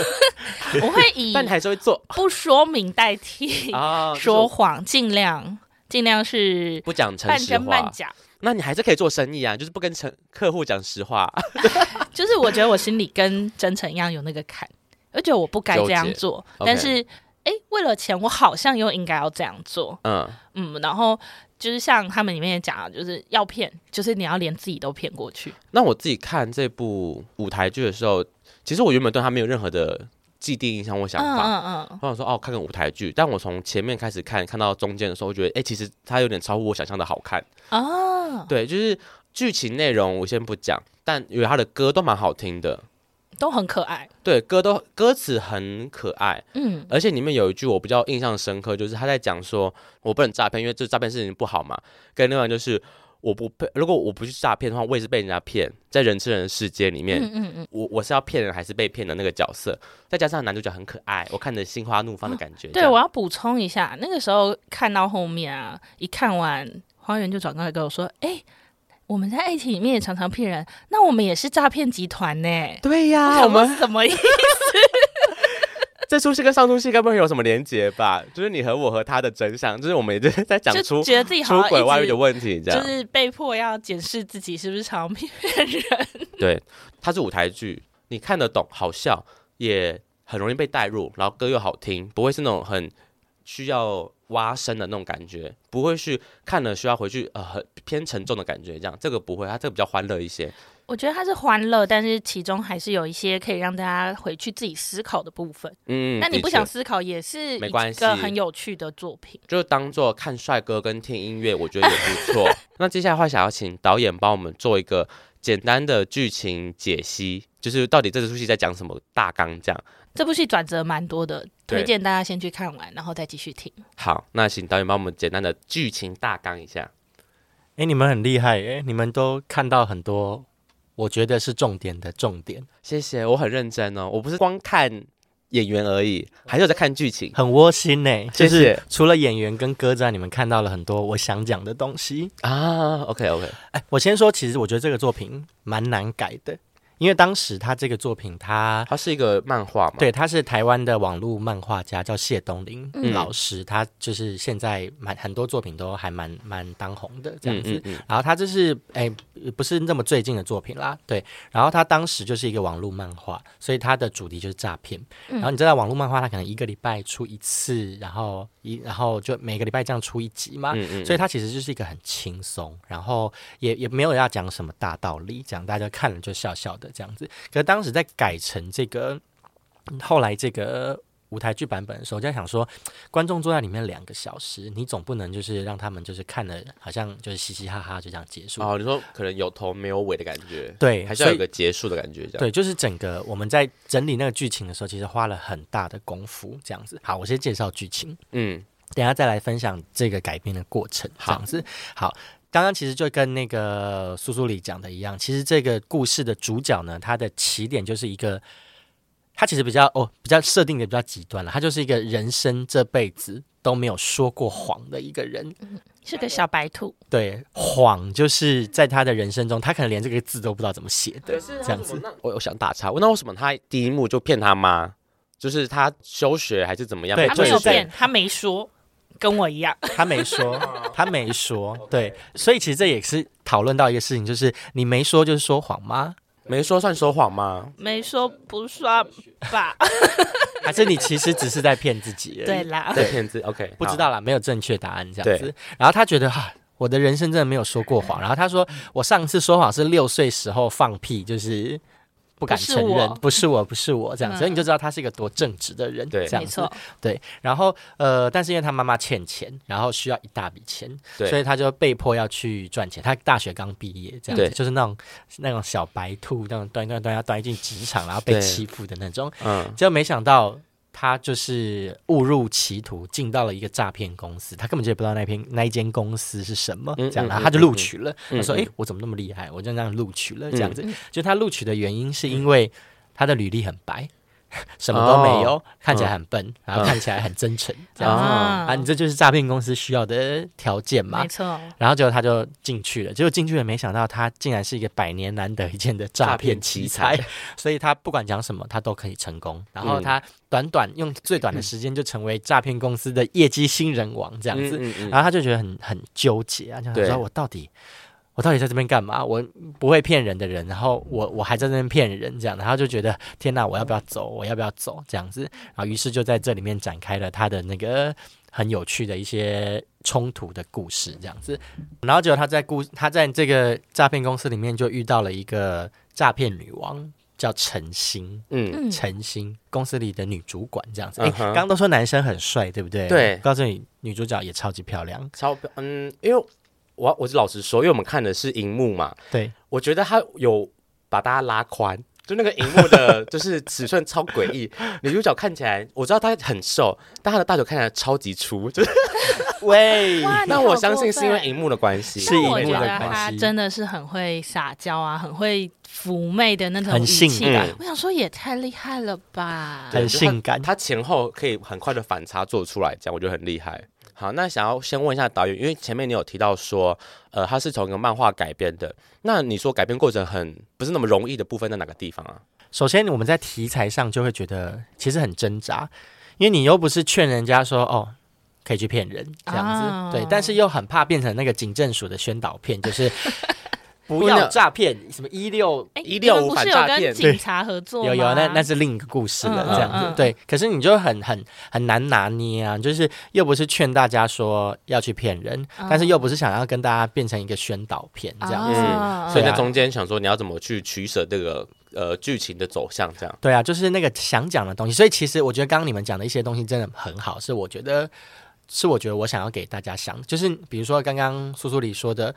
我会以，但你还是会做不说明代替说谎，尽量尽量是不讲诚实话，半真半假。那你还是可以做生意啊，就是不跟成客户讲实话。就是我觉得我心里跟真诚一样有那个坎，而且我不该这样做，但是哎，为了钱，我好像又应该要这样做。嗯嗯，然后就是像他们里面也讲，就是要骗，就是你要连自己都骗过去。那我自己看这部舞台剧的时候。其实我原本对他没有任何的既定印象或想法，嗯嗯嗯，我想说哦，看个舞台剧。但我从前面开始看，看到中间的时候，我觉得哎，其实他有点超乎我想象的好看哦。对，就是剧情内容我先不讲，但因为他的歌都蛮好听的，都很可爱。对，歌都歌词很可爱，嗯，而且里面有一句我比较印象深刻，就是他在讲说我不能诈骗，因为这诈骗事情不好嘛。跟另外就是。我不被，如果我不去诈骗的话，我也是被人家骗。在人吃人的世界里面，嗯嗯嗯，我我是要骗人还是被骗的那个角色？再加上男主角很可爱，我看着心花怒放的感觉。哦、对，我要补充一下，那个时候看到后面啊，一看完花园就转过来跟我说：“哎、欸，我们在爱情里面也常常骗人，那我们也是诈骗集团呢。”对呀，我们什么意思？这出戏跟上出戏该不会有什么连结吧？就是你和我和他的真相，就是我们也是 在讲出觉得自己好出轨外遇的问题，这样就是被迫要检视自己是不是常骗人。对，它是舞台剧，你看得懂，好笑，也很容易被带入，然后歌又好听，不会是那种很需要挖深的那种感觉，不会去看了需要回去呃很偏沉重的感觉，这样这个不会，它这个比较欢乐一些。我觉得它是欢乐，但是其中还是有一些可以让大家回去自己思考的部分。嗯，那你不想思考也是一个很有趣的作品，就当做看帅哥跟听音乐，我觉得也不错。那接下来的话，想要请导演帮我们做一个简单的剧情解析，就是到底这出戏在讲什么大纲这样。这部戏转折蛮多的，推荐大家先去看完，然后再继续听。好，那请导演帮我们简单的剧情大纲一下。哎，你们很厉害哎，你们都看到很多。我觉得是重点的重点，谢谢，我很认真哦，我不是光看演员而已，还是在看剧情，很窝心呢。就是除了演员跟歌之外，你们看到了很多我想讲的东西啊。OK OK，哎，我先说，其实我觉得这个作品蛮难改的，因为当时他这个作品他，他他是一个漫画嘛，对，他是台湾的网络漫画家，叫谢东霖老师，嗯、他就是现在蛮很多作品都还蛮蛮当红的这样子。嗯嗯嗯、然后他这是哎，不是那么最近的作品啦，对。然后他当时就是一个网络漫画，所以他的主题就是诈骗。然后你知道网络漫画，他可能一个礼拜出一次，然后一然后就每个礼拜这样出一集嘛，嗯嗯、所以他其实就是一个很轻松，然后也也没有要讲什么大道理，讲大家看了就笑笑的这样子。可是当时在改成这个后来这个舞台剧版本的时候，就在想说，观众坐在里面两个小时，你总不能就是让他们就是看了好像就是嘻嘻哈哈就这样结束。哦，你说可能有头没有尾的感觉，对，还是要有个结束的感觉，这样。对，就是整个我们在整理那个剧情的时候，其实花了很大的功夫，这样子。好，我先介绍剧情，嗯，等下再来分享这个改编的过程，这样子。好。好刚刚其实就跟那个苏苏里讲的一样，其实这个故事的主角呢，他的起点就是一个，他其实比较哦，比较设定的比较极端了，他就是一个人生这辈子都没有说过谎的一个人，是个小白兔。对，谎就是在他的人生中，他可能连这个字都不知道怎么写的，这样子。我我想打岔，那为什么他第一幕就骗他妈？就是他休学还是怎么样？对，他没有骗，他没说。跟我一样，他没说，他没说，对，所以其实这也是讨论到一个事情，就是你没说就是说谎吗？没说算说谎吗？没说不算吧？还是你其实只是在骗自己？对啦，在骗自己。OK，不知道啦，没有正确答案这样子。然后他觉得哈，我的人生真的没有说过谎。然后他说，我上次说谎是六岁时候放屁，就是。不敢承认，不是我，不是我这样，所以你就知道他是一个多正直的人，对，这样子，对。然后呃，但是因为他妈妈欠钱，然后需要一大笔钱，所以他就被迫要去赚钱。他大学刚毕业，这样子，就是那种那种小白兔，那种端端端要端进职场，然后被欺负的那种，嗯，结果没想到。他就是误入歧途，进到了一个诈骗公司，他根本就不知道那篇那一间公司是什么，这样，然后他就录取了。他说：“哎，我怎么那么厉害？我就这样录取了，这样子。”就他录取的原因是因为他的履历很白。什么都没有，哦、看起来很笨，嗯、然后看起来很真诚，这样子、哦、啊，你这就是诈骗公司需要的条件嘛？没错。然后结果他就进去了，结果进去了，没想到他竟然是一个百年难得一见的诈骗奇才，所以他不管讲什么，他都可以成功。然后他短短用最短的时间就成为诈骗公司的业绩新人王，这样子。嗯嗯嗯、然后他就觉得很很纠结啊，就想说我到底。我到底在这边干嘛？我不会骗人的人，然后我我还在这边骗人，这样，然后就觉得天哪，我要不要走？我要不要走？这样子，然后于是就在这里面展开了他的那个很有趣的一些冲突的故事，这样子。然后结果他在故他在这个诈骗公司里面就遇到了一个诈骗女王，叫陈星，嗯，陈星公司里的女主管这样子。哎，刚刚都说男生很帅，对不对？对，告诉你，女主角也超级漂亮，超嗯，因为。我我是老实说，因为我们看的是荧幕嘛，对，我觉得他有把大家拉宽，就那个荧幕的，就是尺寸超诡异。女主角看起来，我知道她很瘦，但她的大腿看起来超级粗，就是 喂。那我相信是因为荧幕的关系，是荧幕的关系。真的是很会撒娇啊，很会妩媚的那种很性感。我想说也太厉害了吧，很性感。她前后可以很快的反差做出来，这样我觉得很厉害。好，那想要先问一下导演，因为前面你有提到说，呃，它是从一个漫画改编的。那你说改编过程很不是那么容易的部分在哪个地方啊？首先，我们在题材上就会觉得其实很挣扎，因为你又不是劝人家说哦，可以去骗人这样子，哦、对，但是又很怕变成那个警政署的宣导片，就是。不要诈骗，什么一六一六五反诈骗？警察合作有有，那那是另一个故事了，这样子对。可是你就很很很难拿捏啊，就是又不是劝大家说要去骗人，但是又不是想要跟大家变成一个宣导片这样子，所以在中间想说你要怎么去取舍这个呃剧情的走向这样。对啊，就是那个想讲的东西。所以其实我觉得刚刚你们讲的一些东西真的很好，是我觉得是我觉得我想要给大家想，就是比如说刚刚苏苏里说的。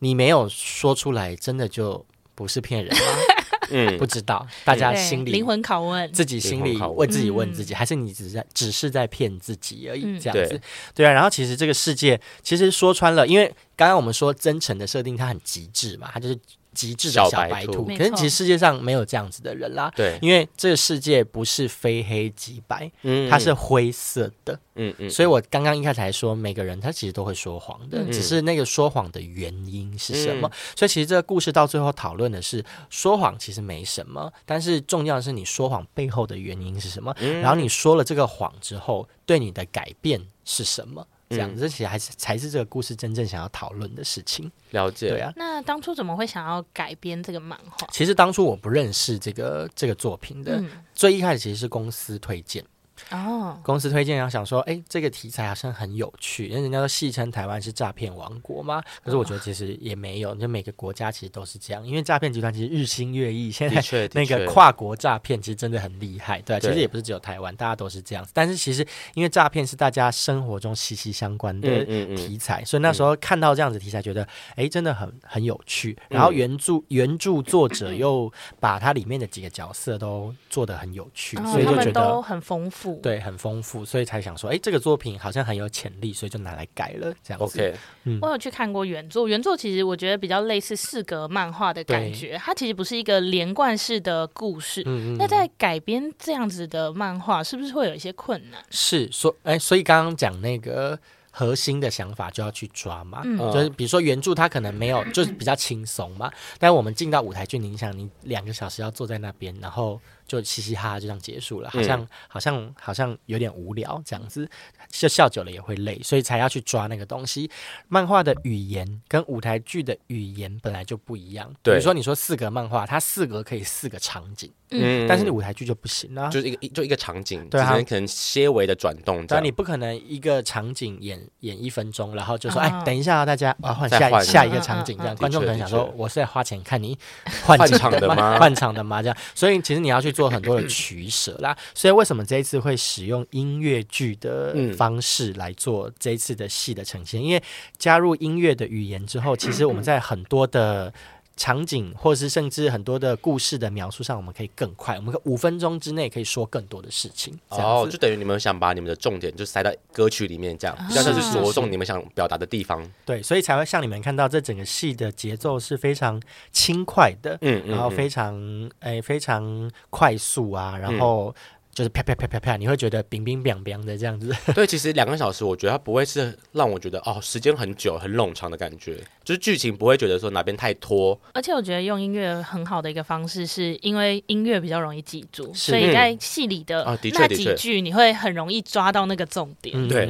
你没有说出来，真的就不是骗人吗？嗯，不知道，大家心里灵魂拷问，自己心里问自己问自己，还是你只是在只是在骗自己而已？这样子，对啊。然后其实这个世界，其实说穿了，因为刚刚我们说真诚的设定，它很极致嘛，它就是极致的小白兔。可是其实世界上没有这样子的人啦。对，因为这个世界不是非黑即白，嗯，它是灰色的。嗯嗯。所以我刚刚一开始还说，每个人他其实都会说谎的，只是那个说谎的原因是什么。所以其实这个故事到最后讨论的是说谎其实没什么，但是重要的是你说谎背后的原因是什么。然后你说了这个谎之后，对你的改变是什么？这样子，这其实还是才是这个故事真正想要讨论的事情。了解，对啊。那当初怎么会想要改编这个漫画？其实当初我不认识这个这个作品的，嗯、最一开始其实是公司推荐。哦，公司推荐，然后想说，哎，这个题材好像很有趣，因为人家都戏称台湾是诈骗王国嘛。可是我觉得其实也没有，就每个国家其实都是这样，因为诈骗集团其实日新月异，现在那个跨国诈骗其实真的很厉害，对，其实也不是只有台湾，大家都是这样子。但是其实因为诈骗是大家生活中息息相关的题材，所以那时候看到这样子题材，觉得哎，真的很很有趣。然后原著原著作者又把它里面的几个角色都做得很有趣，所以就觉得都很丰富。对，很丰富，所以才想说，哎，这个作品好像很有潜力，所以就拿来改了这样子。OK，嗯，我有去看过原作，原作其实我觉得比较类似四格漫画的感觉，它其实不是一个连贯式的故事。嗯嗯。那在改编这样子的漫画，是不是会有一些困难？是，所，哎，所以刚刚讲那个核心的想法就要去抓嘛，嗯、就是比如说原著它可能没有，就是比较轻松嘛，但我们进到舞台剧，你想，你两个小时要坐在那边，然后。就嘻嘻哈哈就这样结束了，好像、嗯、好像好像有点无聊这样子，就笑久了也会累，所以才要去抓那个东西。漫画的语言跟舞台剧的语言本来就不一样，对比如说你说四格漫画，它四格可以四个场景，嗯，但是你舞台剧就不行啊，就是一个就一个场景，对啊，可能些微的转动，但你不可能一个场景演演一分钟，然后就说哎，等一下啊，大家啊换下下一个场景，这样观众可能想说我是在花钱看你换场的吗？换场的吗？这样，所以其实你要去。做很多的取舍啦，所以为什么这一次会使用音乐剧的方式来做这一次的戏的呈现？因为加入音乐的语言之后，其实我们在很多的场景，或是甚至很多的故事的描述上，我们可以更快，我们五分钟之内可以说更多的事情。哦，就等于你们想把你们的重点就塞到歌曲里面，这样比较像是着重你们想表达的地方。对，所以才会像你们看到这整个戏的节奏是非常轻快的，嗯，然后非常诶非常快速啊，然后。就是啪啪啪啪啪，你会觉得冰冰凉凉的这样子。对，其实两个小时，我觉得它不会是让我觉得哦，时间很久、很冗长的感觉。就是剧情不会觉得说哪边太拖。而且我觉得用音乐很好的一个方式，是因为音乐比较容易记住，所以在戏里的那几句，你会很容易抓到那个重点。嗯、对。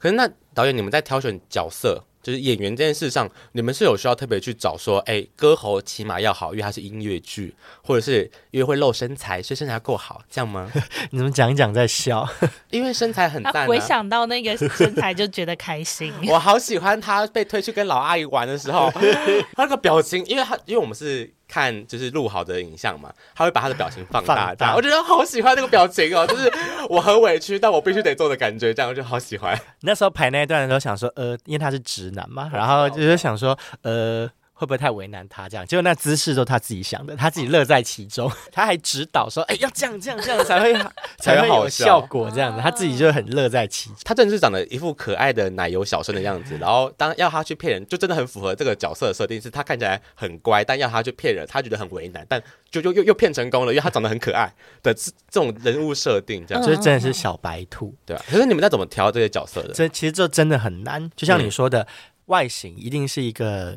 可是那导演，你们在挑选角色？就是演员这件事上，你们是有需要特别去找说，哎、欸，歌喉起码要好，因为它是音乐剧，或者是因为会露身材，所以身材够好，这样吗？你怎么讲一讲再笑？因为身材很赞、啊，回想到那个身材就觉得开心。我好喜欢他被推去跟老阿姨玩的时候，他那个表情，因为他因为我们是。看就是录好的影像嘛，他会把他的表情放大，放大，我觉得好喜欢那个表情哦，就是我很委屈，但我必须得做的感觉，这样我就好喜欢。那时候排那一段的时候，想说，呃，因为他是直男嘛，然后就是想说，呃。会不会太为难他？这样，结果那姿势都他自己想的，他自己乐在其中。他还指导说：“哎，要这样这样这样才会 才会有效果。”这样子，他自己就很乐在其中。他真的是长得一副可爱的奶油小生的样子，然后当要他去骗人，就真的很符合这个角色的设定，是他看起来很乖，但要他去骗人，他觉得很为难，但就又又又骗成功了，因为他长得很可爱的这种人物设定，这样就是真的是小白兔，对啊。可是你们在怎么挑这些角色的？这其实这真的很难，就像你说的，外形一定是一个。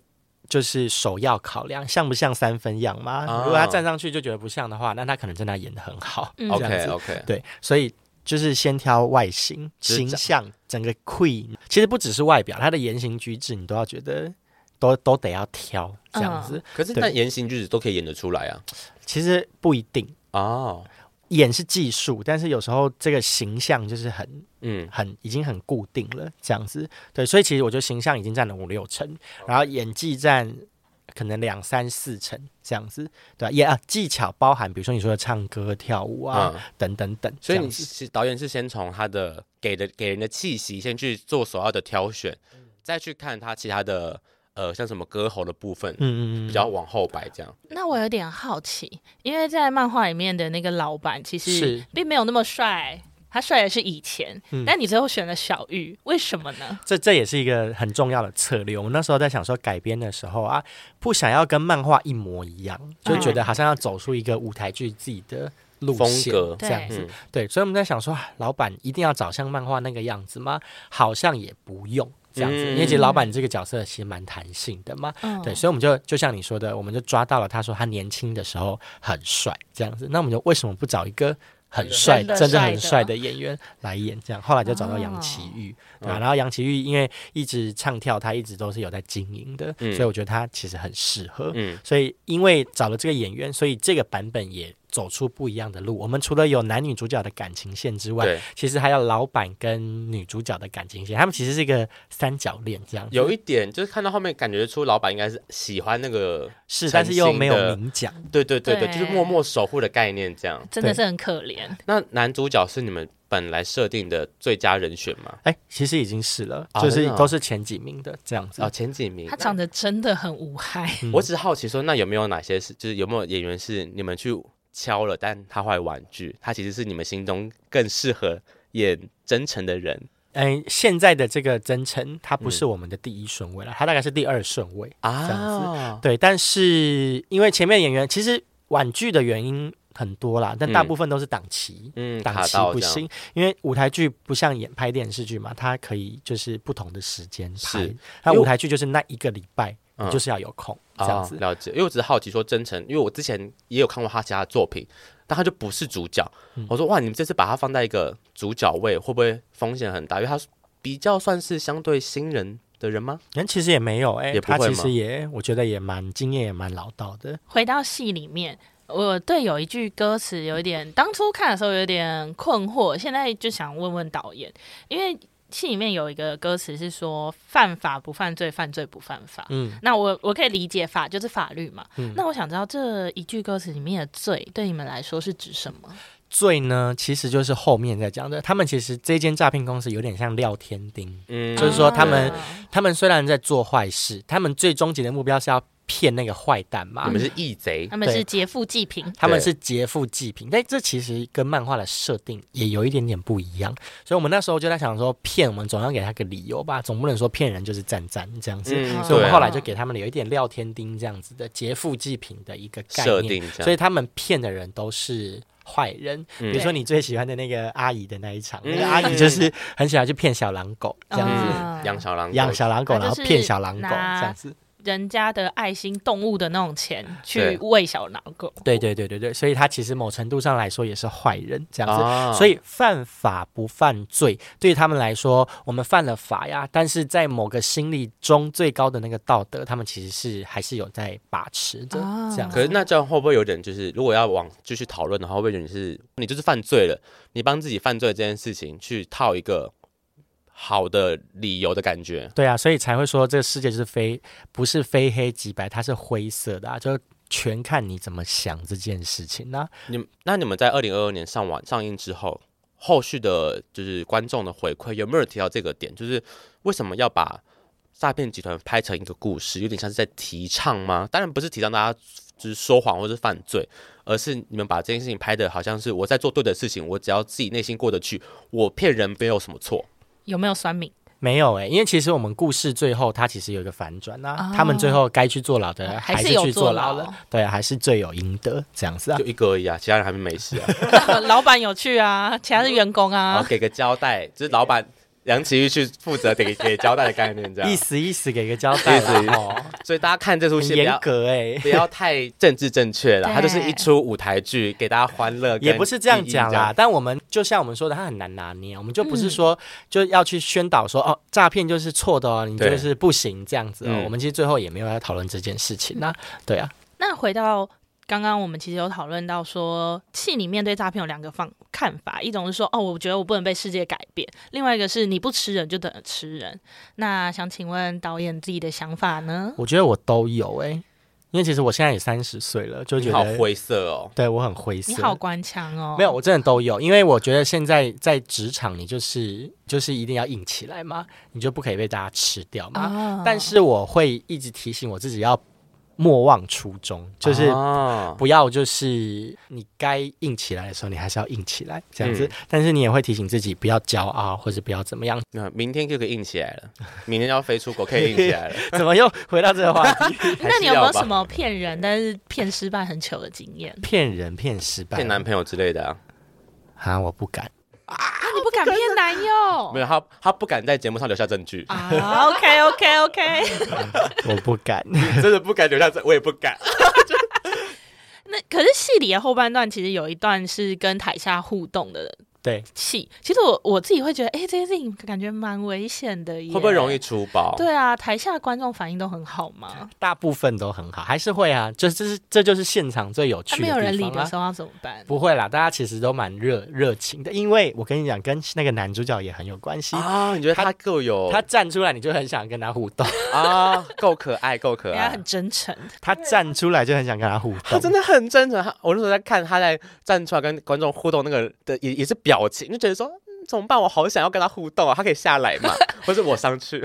就是首要考量，像不像三分样嘛？哦、如果他站上去就觉得不像的话，那他可能真的演的很好。嗯、OK OK，对，所以就是先挑外形、形象，整个 queen，其实不只是外表，他的言行举止你都要觉得都都得要挑这样子。哦、可是那言行举止都可以演得出来啊？其实不一定哦。演是技术，但是有时候这个形象就是很，嗯，很已经很固定了，这样子。对，所以其实我觉得形象已经占了五六成，然后演技占可能两三四成这样子，对吧？也啊，技巧包含，比如说你说的唱歌、跳舞啊，嗯、等等等。所以你是导演是先从他的给的给人的气息先去做首要的挑选，再去看他其他的。呃，像什么歌喉的部分，嗯嗯嗯，比较往后摆这样。那我有点好奇，因为在漫画里面的那个老板其实并没有那么帅，他帅的是以前，嗯、但你最后选了小玉，为什么呢？这这也是一个很重要的策略。我们那时候在想说改编的时候啊，不想要跟漫画一模一样，就觉得好像要走出一个舞台剧自己的路线风格这样子。对，对，所以我们在想说，老板一定要找像漫画那个样子吗？好像也不用。这样子，因为其实老板这个角色其实蛮弹性的嘛，嗯、对，所以我们就就像你说的，我们就抓到了他说他年轻的时候很帅这样子，那我们就为什么不找一个很帅、真的很帅的演员来演？这样，后来就找到杨奇煜，哦、对吧？然后杨奇煜因为一直唱跳，他一直都是有在经营的，嗯、所以我觉得他其实很适合。嗯，所以因为找了这个演员，所以这个版本也。走出不一样的路。我们除了有男女主角的感情线之外，对其实还有老板跟女主角的感情线。他们其实是一个三角恋，这样。有一点就是看到后面，感觉出老板应该是喜欢那个是，但是又没有明讲。对对对对，对就是默默守护的概念，这样真的是很可怜。那男主角是你们本来设定的最佳人选吗？哎，其实已经是了，就是都是前几名的这样子。哦，前几名。他长得真的很无害。嗯、我只是好奇说，那有没有哪些是，就是有没有演员是你们去？敲了，但他会婉拒。他其实是你们心中更适合演真诚的人。嗯，现在的这个真诚，他不是我们的第一顺位了，嗯、他大概是第二顺位啊。这样子，对。但是因为前面演员其实婉拒的原因很多啦，但大部分都是档期，嗯，档期不行。因为舞台剧不像演拍电视剧嘛，它可以就是不同的时间拍。是，那舞台剧就是那一个礼拜。你就是要有空、嗯、这样子、哦、了解，因为我只是好奇说真诚，因为我之前也有看过他其他的作品，但他就不是主角。嗯、我说哇，你们这次把他放在一个主角位，会不会风险很大？因为他比较算是相对新人的人吗？人其实也没有哎、欸，也不会？他其实也我觉得也蛮经验也蛮老道的。回到戏里面，我对有一句歌词有一点，当初看的时候有点困惑，现在就想问问导演，因为。戏里面有一个歌词是说“犯法不犯罪，犯罪不犯法”。嗯，那我我可以理解法就是法律嘛。嗯，那我想知道这一句歌词里面的“罪”对你们来说是指什么？罪呢，其实就是后面在讲的。他们其实这间诈骗公司有点像廖天丁，嗯，就是说他们、啊、他们虽然在做坏事，他们最终极的目标是要。骗那个坏蛋嘛？你们是义贼，他们是劫富济贫，他们是劫富济贫。但这其实跟漫画的设定也有一点点不一样，所以我们那时候就在想说，骗我们总要给他个理由吧，总不能说骗人就是赞赞这样子。嗯、所以我们后来就给他们有一点廖天丁这样子的劫富济贫的一个概念，所以他们骗的人都是坏人。嗯、比如说你最喜欢的那个阿姨的那一场，嗯、那个阿姨就是很喜欢去骗小狼狗这样子，养、嗯、小狼养小狼狗，然后骗小狼狗这样子。人家的爱心动物的那种钱去喂小狼狗，对对对对对，所以他其实某程度上来说也是坏人这样子。哦、所以犯法不犯罪，对他们来说，我们犯了法呀，但是在某个心理中最高的那个道德，他们其实是还是有在把持的。哦、这样，可是那这样会不会有点就是，如果要往继续讨论的话，会不会有点是你就是犯罪了，你帮自己犯罪这件事情去套一个？好的理由的感觉，对啊，所以才会说这个世界就是非不是非黑即白，它是灰色的啊，就全看你怎么想这件事情啊。你那你们在二零二二年上完上映之后，后续的就是观众的回馈有没有提到这个点？就是为什么要把诈骗集团拍成一个故事，有点像是在提倡吗？当然不是提倡大家就是说谎或是犯罪，而是你们把这件事情拍的好像是我在做对的事情，我只要自己内心过得去，我骗人没有什么错。有没有酸民？没有哎、欸，因为其实我们故事最后它其实有一个反转啊，哦、他们最后该去坐牢的还是去坐牢了，牢对，还是罪有应得这样子啊，就一个而已啊，其他人还没没事啊，老板有去啊，其他是员工啊，给个交代，就是老板。杨奇煜去负责给给交代的概念，这样意思意思给个交代哦。所以大家看这出戏严格哎，不要太政治正确了。它就是一出舞台剧，给大家欢乐。也不是这样讲啦，但我们就像我们说的，它很难拿捏。我们就不是说就要去宣导说哦，诈骗就是错的哦，你就是不行这样子哦。我们其实最后也没有要讨论这件事情那对啊。那回到。刚刚我们其实有讨论到说，戏里面对诈骗有两个方看法，一种是说，哦，我觉得我不能被世界改变；另外一个是你不吃人就等着吃人。那想请问导演自己的想法呢？我觉得我都有诶、欸，因为其实我现在也三十岁了，就觉得好灰色哦。对我很灰色，你好官腔哦。没有，我真的都有，因为我觉得现在在职场，你就是就是一定要硬起来嘛，你就不可以被大家吃掉嘛。哦、但是我会一直提醒我自己要。莫忘初衷，就是不要就是你该硬起来的时候，你还是要硬起来这样子。嗯、但是你也会提醒自己不要骄傲，或者不要怎么样。那明天就可以硬起来了，明天要飞出国可以硬起来了。怎么又回到这个话题？那你有没有什么骗人但是骗失败很糗的经验？骗人骗失败，骗男朋友之类的啊？啊，我不敢。啊！你不敢骗男友？没有，他他不敢在节目上留下证据。啊，OK OK OK，我不敢，真的不敢留下证，我也不敢。那可是戏里的后半段，其实有一段是跟台下互动的。对，气其实我我自己会觉得，哎，这件事情感觉蛮危险的，会不会容易出包？对啊，台下观众反应都很好吗？大部分都很好，还是会啊，就这是这就是现场最有趣。没有人理的时候要怎么办？不会啦，大家其实都蛮热热情的，因为我跟你讲，跟那个男主角也很有关系啊。你觉得他够有？他站出来，你就很想跟他互动啊，够可爱，够可爱，他很真诚。他站出来就很想跟他互动，他真的很真诚。他我那时候在看他在站出来跟观众互动那个的也也是表情，就觉得说。怎么办？我好想要跟他互动啊！他可以下来吗？或者我上去？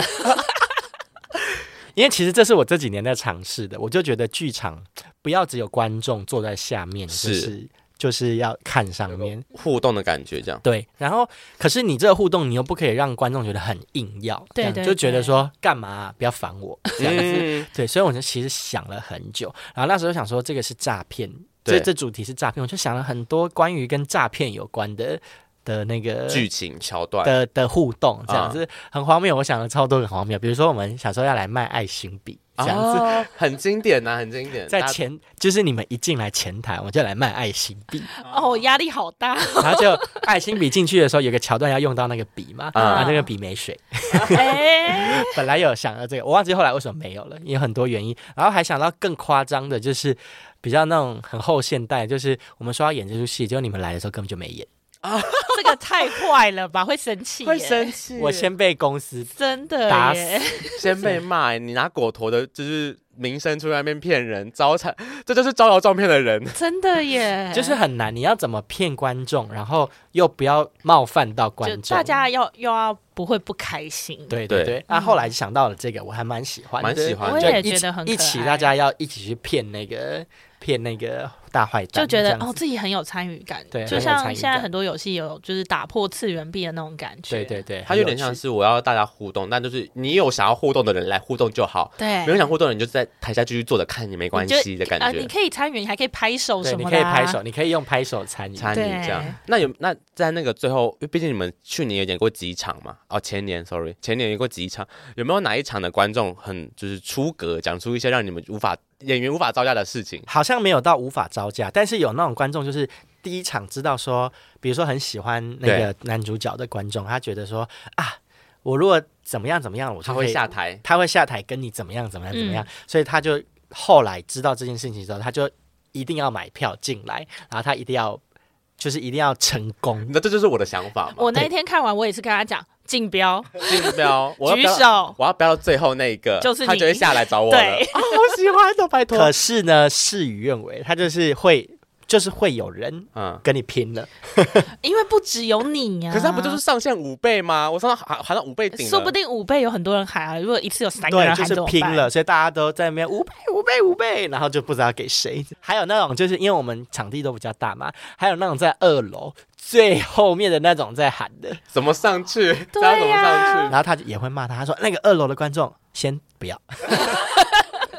因为其实这是我这几年在尝试的，我就觉得剧场不要只有观众坐在下面，是就是就是要看上面互动的感觉，这样对。然后，可是你这个互动，你又不可以让观众觉得很硬要，对，对，对，就觉得说干嘛啊？不要烦我这样子。嗯、对，所以我就其实想了很久，然后那时候想说这个是诈骗，这这主题是诈骗，我就想了很多关于跟诈骗有关的。的那个剧情桥段的的互动，这样子、嗯、很荒谬。我想了超多很荒谬，比如说我们小时候要来卖爱心笔，这样子、哦、很经典呐、啊，很经典。在前就是你们一进来前台，我就来卖爱心笔。哦，压力好大。然后就爱心笔进去的时候，有个桥段要用到那个笔嘛，啊、那个笔没水。哎、本来有想到这个，我忘记后来为什么没有了，有很多原因。然后还想到更夸张的，就是比较那种很后现代，就是我们说要演这出戏，结果你们来的时候根本就没演。啊，这个太坏了吧！会生气，会生气。我先被公司真的打死，先被骂。你拿果陀的，就是名声出来那边骗人，招财，这就是招摇撞骗的人。真的耶，就是很难。你要怎么骗观众，然后又不要冒犯到观众，大家要又要不会不开心。对对对。那后来想到了这个，我还蛮喜欢，蛮喜欢。我也觉得很一起，大家要一起去骗那个骗那个。大坏蛋就觉得哦，自己很有参与感，对，就像现在很多游戏有就是打破次元壁的那种感觉，对对对，它有点像是我要大家互动，但就是你有想要互动的人来互动就好，对，没有想互动的人就在台下继续坐着看也没关系的感觉，你可以参与，你还可以拍手什么的，你可以拍手，你可以用拍手参与参与这样。那有那在那个最后，毕竟你们去年有演过几场嘛，哦，前年 sorry，前年有过几场，有没有哪一场的观众很就是出格，讲出一些让你们无法。演员无法招架的事情，好像没有到无法招架，但是有那种观众，就是第一场知道说，比如说很喜欢那个男主角的观众，他觉得说啊，我如果怎么样怎么样，我就会他会下台，他会下台跟你怎么样怎么样怎么样，嗯、所以他就后来知道这件事情之后，他就一定要买票进来，然后他一定要就是一定要成功，那这就是我的想法嘛。我那一天看完，我也是跟他讲。竞标，竞标，我要举手，我要标到最后那一个，就是他就会下来找我了。对，好喜欢的，拜托。可是呢，事与愿违，他就是会。就是会有人嗯跟你拼了，因为不只有你呀。可是他不就是上限五倍吗？我上喊喊到五倍顶，说不定五倍有很多人喊啊。如果一次有三个人，就是拼了，所以大家都在那边五倍五倍五倍，然后就不知道给谁。还有那种就是因为我们场地都比较大嘛，还有那种在二楼最后面的那种在喊的，怎么上去？对呀，怎么上去？然后他也会骂他，他说那个二楼的观众先不要。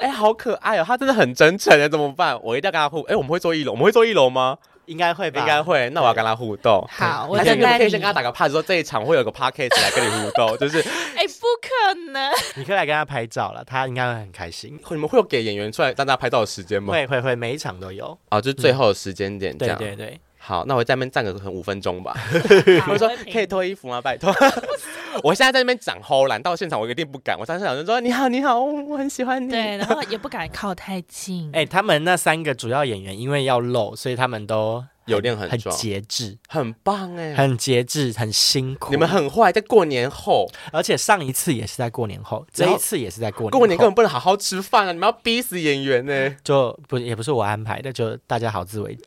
哎，好可爱哦！他真的很真诚哎，怎么办？我一定要跟他互。哎，我们会坐一楼，我们会坐一楼吗？应该会吧，应该会。那我要跟他互动。好，我现在可以先跟他打个 pass，，说这一场会有个 p a c k a g e 来跟你互动，就是。哎，不可能！你可以来跟他拍照了，他应该会很开心。你们会有给演员出来让大家拍照的时间吗？会会会，每一场都有。哦，就是最后的时间点这样。对对对。好，那我在那边站个五分钟吧。我说可以脱衣服吗？拜托。我现在在那边讲喉咙，到现场我一定不敢。我上次想说你好你好，我很喜欢你。对，然后也不敢靠太近。哎，他们那三个主要演员因为要露，所以他们都有练很很节制，很棒哎，很节制，很辛苦。你们很坏，在过年后，而且上一次也是在过年后，这一次也是在过年。过年根本不能好好吃饭啊！你们要逼死演员呢，就不也不是我安排的，就大家好自为。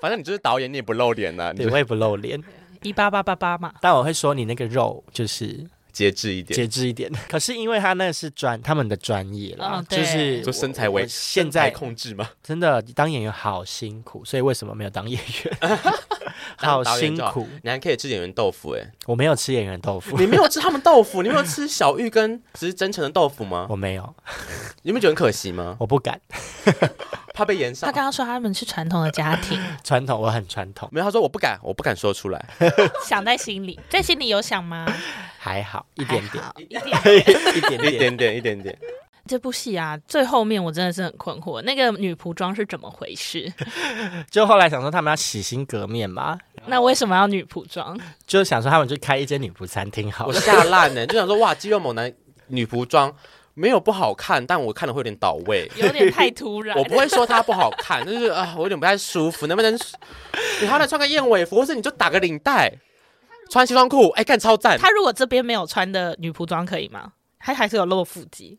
反正你就是导演，你也不露脸呐，对，我也不露脸，一八八八八嘛。但我会说你那个肉就是节制一点，节制一点。可是因为他那是专他们的专业了，哦、就是做身材为现在控制吗？真的当演员好辛苦，所以为什么没有当演员？好辛苦，你还可以吃演员豆腐哎！我没有吃演员豆腐，你没有吃他们豆腐，你没有吃小玉跟只是真诚的豆腐吗？我没有，你们觉得很可惜吗？我不敢，怕被延上。他刚刚说他们是传统的家庭，传统，我很传统。没有，他说我不敢，我不敢说出来，想在心里，在心里有想吗？还好，一点点，一点点，一点点，一点点，一点点。这部戏啊，最后面我真的是很困惑，那个女仆装是怎么回事？就后来想说他们要洗心革面嘛，那为什么要女仆装？就想说他们就开一间女仆餐厅好了。我吓烂了，就想说哇，肌肉猛男女仆装没有不好看，但我看了会有点倒胃，有点太突然。我不会说它不好看，就是啊，我有点不太舒服。能不能你好歹穿个燕尾服，或是你就打个领带，穿西装裤，哎，干超赞。他如果这边没有穿的女仆装可以吗？她还是有露腹肌？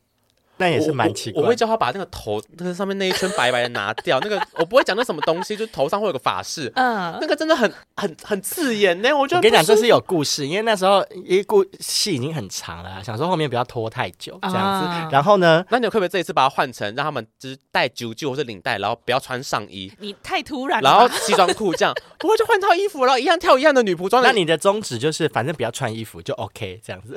那也是蛮奇怪我。我会叫他把那个头，那个上面那一圈白白的拿掉。那个 我不会讲那什么东西，就头上会有个法式。嗯，那个真的很很很刺眼呢。我就跟你讲，这是有故事，因为那时候一故戏已经很长了，想说后面不要拖太久这样子。啊、然后呢，那你可不可以这一次把它换成让他们就是戴啾啾或是领带，然后不要穿上衣？你太突然了。然后西装裤这样，不会就换套衣服，然后一样跳一样的女仆装。那你的宗旨就是反正不要穿衣服就 OK 这样子。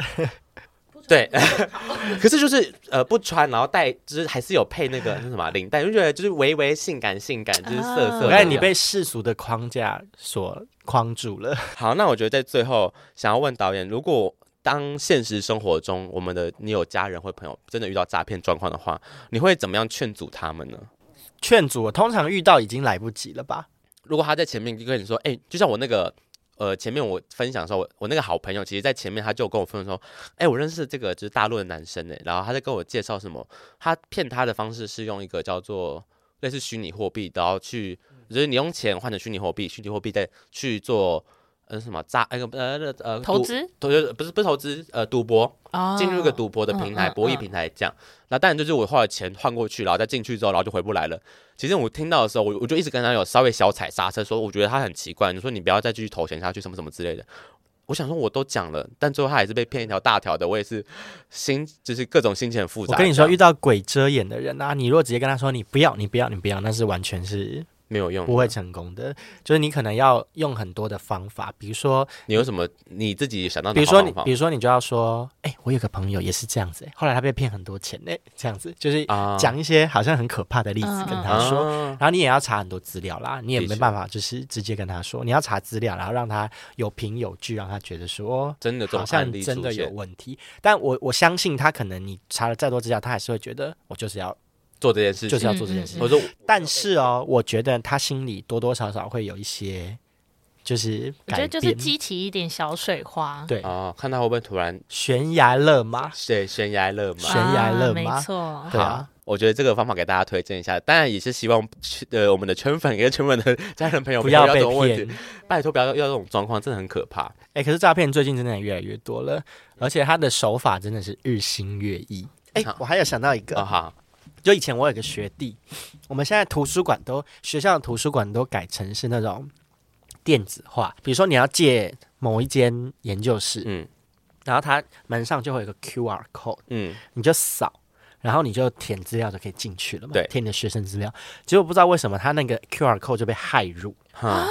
对，可是就是呃不穿，然后带，就是还是有配那个那什么领带，就觉得就是微微性感性感，就是色色。但你被世俗的框架所框住了。好，那我觉得在最后想要问导演，如果当现实生活中我们的你有家人或朋友真的遇到诈骗状况的话，你会怎么样劝阻他们呢？劝阻，通常遇到已经来不及了吧？如果他在前面就跟你说，哎，就像我那个。呃，前面我分享的时候，我我那个好朋友，其实在前面他就跟我分享说，哎，我认识这个就是大陆的男生哎，然后他在跟我介绍什么，他骗他的方式是用一个叫做类似虚拟货币，然后去就是你用钱换成虚拟货币，虚拟货币再去做。呃，什么诈？那个呃，呃，呃，投资，投资不是不是投资，呃，赌博，进入一个赌博的平台，博弈平台这样。那当然就是我花了钱换过去，然后再进去之后，然后就回不来了。其实我听到的时候，我我就一直跟他有稍微小踩刹车，说我觉得他很奇怪。你说你不要再继续投钱下去，什么什么之类的。我想说我都讲了，但最后他还是被骗一条大条的。我也是心就是各种心情很复杂。我跟你说，遇到鬼遮眼的人啊，你如果直接跟他说你不要，你不要，你不要，那是完全是。没有用，不会成功的。就是你可能要用很多的方法，比如说你有什么你自己想到的？比如说你，比如说你就要说，哎、欸，我有个朋友也是这样子，后来他被骗很多钱呢，这样子就是讲一些好像很可怕的例子跟他说，啊、然后你也要查很多资料啦，你也没办法就是直接跟他说，你要查资料，然后让他有凭有据，让他觉得说真的好像真的有问题。但我我相信他可能你查了再多资料，他还是会觉得我就是要。做这件事就是要做这件事。我说，但是哦，我觉得他心里多多少少会有一些，就是我觉得就是激起一点小水花。对啊，看他会不会突然悬崖勒马？对，悬崖勒马，悬崖勒马，没错。对啊，我觉得这个方法给大家推荐一下。当然也是希望呃，我们的圈粉跟圈粉的家人朋友不要被骗，拜托不要要这种状况，真的很可怕。哎，可是诈骗最近真的越来越多了，而且他的手法真的是日新月异。哎，我还有想到一个哈。就以前我有个学弟，我们现在图书馆都学校的图书馆都改成是那种电子化，比如说你要借某一间研究室，嗯，然后它门上就会有个 QR code，嗯，你就扫，然后你就填资料就可以进去了嘛，对，填你的学生资料，结果不知道为什么他那个 QR code 就被害入，哈，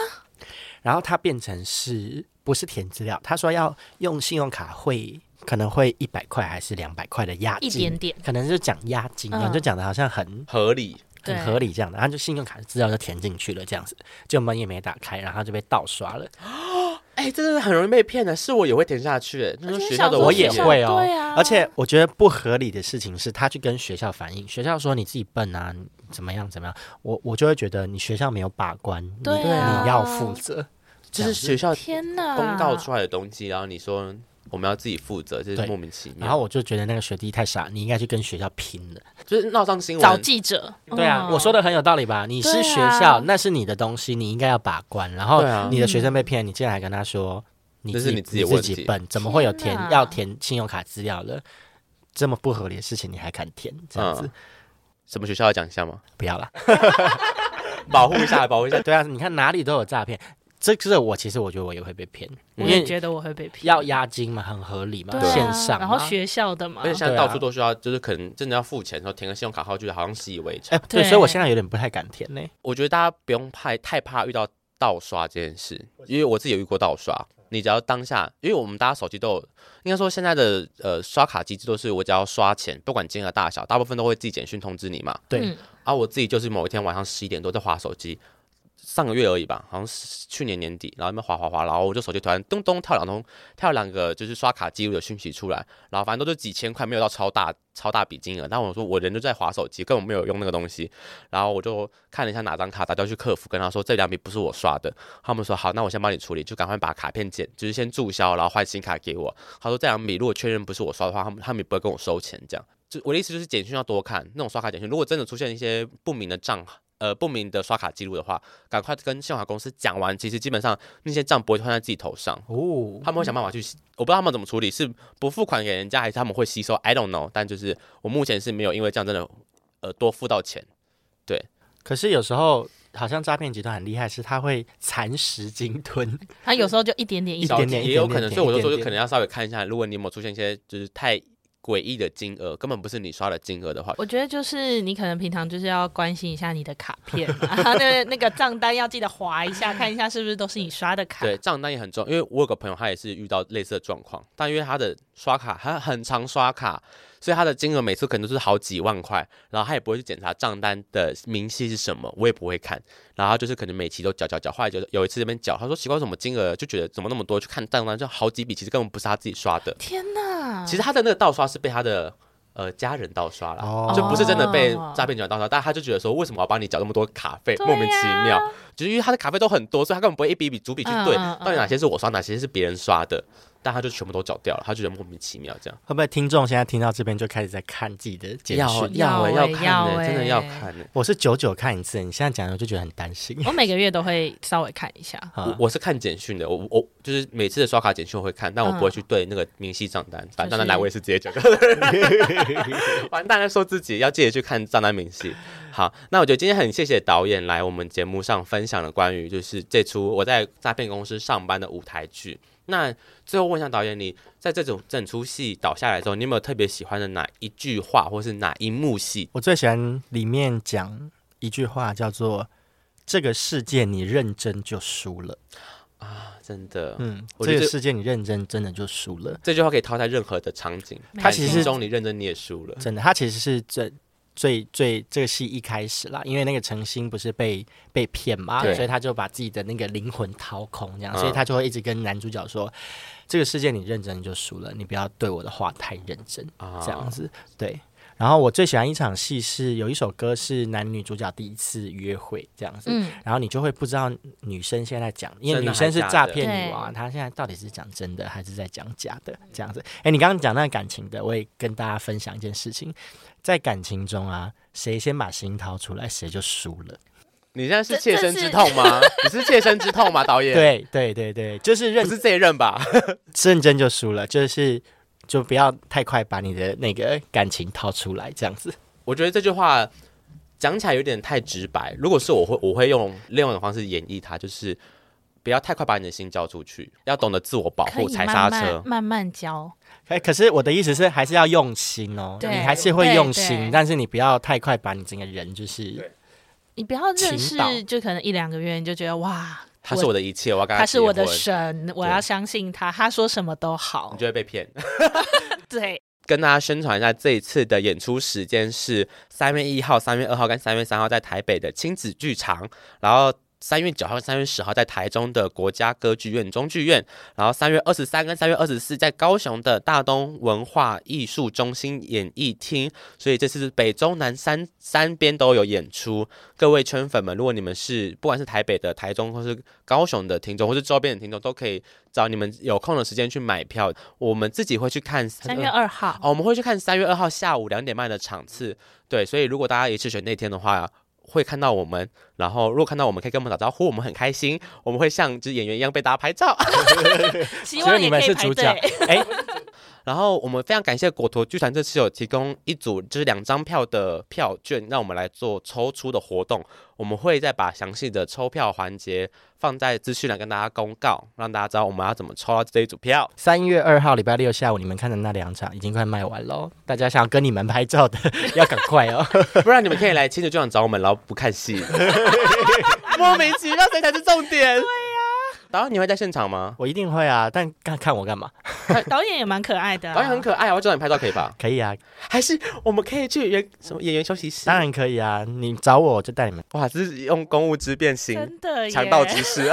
然后它变成是不是填资料？他说要用信用卡会。可能会一百块还是两百块的押金，一点点，可能就讲押金，然后就讲的好像很合理，很合理这样的，然后就信用卡的资料就填进去了，这样子，就门也没打开，然后就被盗刷了。哎，真的很容易被骗的，是我也会填下去，那学校的我也会哦，而且我觉得不合理的事情是，他去跟学校反映，学校说你自己笨啊，怎么样怎么样，我我就会觉得你学校没有把关，你你要负责，这是学校天呐公告出来的东西，然后你说。我们要自己负责，这是莫名其妙。然后我就觉得那个学弟太傻，你应该去跟学校拼了，就是闹上新闻，找记者。对啊，我说的很有道理吧？你是学校，那是你的东西，你应该要把关。然后你的学生被骗，你竟然还跟他说，你是你自己自己笨，怎么会有填要填信用卡资料的这么不合理的事情，你还敢填这样子？什么学校要讲一下吗？不要了，保护一下，保护一下。对啊，你看哪里都有诈骗。这个我其实我觉得我也会被骗，我也觉得我会被骗。要押金嘛，很合理嘛，对线上，然后学校的嘛，而且现在到处都需要，就是可能真的要付钱，然后填个信用卡号，觉得好像习以为常。哎，对，所以我现在有点不太敢填呢。我觉得大家不用怕，太怕遇到盗刷这件事，因为我自己有遇过盗刷。你只要当下，因为我们大家手机都有，应该说现在的呃刷卡机制都是我只要刷钱，不管金额大小，大部分都会自己简讯通知你嘛。对。嗯、而我自己就是某一天晚上十一点多在划手机。上个月而已吧，好像是去年年底，然后那边滑滑滑，然后我就手机突然咚咚跳两通，跳两个就是刷卡记录的讯息出来，然后反正都是几千块，没有到超大超大笔金额。但我说我人就在滑手机，根本没有用那个东西，然后我就看了一下哪张卡，打掉去客服跟他说这两笔不是我刷的，他们说好，那我先帮你处理，就赶快把卡片剪，就是先注销，然后换新卡给我。他说这两笔如果确认不是我刷的话，他们他们也不会跟我收钱。这样，就我的意思就是简讯要多看那种刷卡简讯，如果真的出现一些不明的账。呃，不明的刷卡记录的话，赶快跟信用卡公司讲完。其实基本上那些账不会换在自己头上哦，他们会想办法去，我不知道他们怎么处理，是不付款给人家，还是他们会吸收？I don't know。但就是我目前是没有因为这样真的呃多付到钱。对，可是有时候好像诈骗集团很厉害，是他会蚕食鲸吞，他有时候就一点点一点点，也有可能，所以我就说就可能要稍微看一下，如果你有没有出现一些就是太。诡异的金额根本不是你刷的金额的话，我觉得就是你可能平常就是要关心一下你的卡片，啊，那那个账单要记得划一下，看一下是不是都是你刷的卡。对，账单也很重要，因为我有个朋友他也是遇到类似的状况，但因为他的刷卡他很常刷卡。所以他的金额每次可能都是好几万块，然后他也不会去检查账单的明细是什么，我也不会看，然后就是可能每期都缴缴缴，后来就有一次这边缴，他说奇怪什么金额，就觉得怎么那么多，去看账单就好几笔，其实根本不是他自己刷的。天哪！其实他的那个盗刷是被他的呃家人盗刷了，哦、就不是真的被诈骗集团盗刷，但他就觉得说为什么我要帮你缴那么多卡费，莫名其妙，就是因为他的卡费都很多，所以他根本不会一笔一笔逐笔去对，到底哪些是我刷，哪些是别人刷的。但他就全部都找掉了，他觉得莫名其妙，这样会不会听众现在听到这边就开始在看自己的简讯？要要看呢，真的要看呢。我是久久看一次，你现在讲的就觉得很担心。我每个月都会稍微看一下。我我是看简讯的，我我就是每次的刷卡简讯我会看，但我不会去对那个明细账单。反正账单来我也是直接讲。完蛋了，说自己要记得去看账单明细。好，那我觉得今天很谢谢导演来我们节目上分享了关于就是这出我在诈骗公司上班的舞台剧。那最后问一下导演，你在这种整出戏导下来之后，你有没有特别喜欢的哪一句话，或是哪一幕戏？我最喜欢里面讲一句话，叫做“这个世界你认真就输了”啊，真的，嗯，我觉得这个世界你认真真的就输了。这句话可以套在任何的场景，它其实中你认真你也输了，真的，它其实是这。最最这个戏一开始啦，因为那个程心不是被被骗嘛，所以他就把自己的那个灵魂掏空，这样，嗯、所以他就会一直跟男主角说：“这个世界你认真就输了，你不要对我的话太认真。啊”这样子，对。然后我最喜欢一场戏是有一首歌是男女主角第一次约会这样子，嗯、然后你就会不知道女生现在讲，因为女生是诈骗女王，她现在到底是讲真的还是在讲假的这样子。哎，你刚刚讲那个感情的，我也跟大家分享一件事情。在感情中啊，谁先把心掏出来，谁就输了。你现在是切身之痛吗？你是切身之痛吗，导演？对对对对，就是认不是这一任吧？认 真就输了，就是就不要太快把你的那个感情掏出来，这样子。我觉得这句话讲起来有点太直白。如果是我会，我会用另外一种方式演绎它，就是不要太快把你的心交出去，要懂得自我保护，踩刹车，慢慢交。哎，可是我的意思是，还是要用心哦。对你还是会用心，但是你不要太快把你整个人就是，你不要认识就可能一两个月你就觉得哇，他是我的一切，我要跟他，他是我的神，我要相信他，他说什么都好，你就会被骗。对，跟大家宣传一下，这一次的演出时间是三月一号、三月二号跟三月三号在台北的亲子剧场，然后。三月九号、三月十号在台中的国家歌剧院中剧院，然后三月二十三跟三月二十四在高雄的大东文化艺术中心演艺厅，所以这次是北中南三三边都有演出。各位圈粉们，如果你们是不管是台北的、台中或是高雄的听众，或是周边的听众，都可以找你们有空的时间去买票。我们自己会去看三月二号哦，我们会去看三月二号下午两点半的场次。对，所以如果大家一次选那天的话。会看到我们，然后如果看到我们，可以跟我们打招呼，我们很开心。我们会像就是演员一样被大家拍照。希望你们是主角。哎，然后我们非常感谢果陀剧团这次有提供一组就是两张票的票券，让我们来做抽出的活动。我们会再把详细的抽票环节放在资讯栏跟大家公告，让大家知道我们要怎么抽到这一组票。三月二号礼拜六下午你们看的那两场已经快卖完喽，大家想要跟你们拍照的 要赶快哦，不然你们可以来亲子剧场找我们，然后不看戏。莫名其妙，谁才是重点？导演，你会在现场吗？我一定会啊，但看看我干嘛？导演也蛮可爱的、啊，导演很可爱，我找你拍照可以吧？可以啊，还是我们可以去演什么演员休息室？当然可以啊，你找我，我就带你们。哇，这是用公务之变形，真的强盗之师。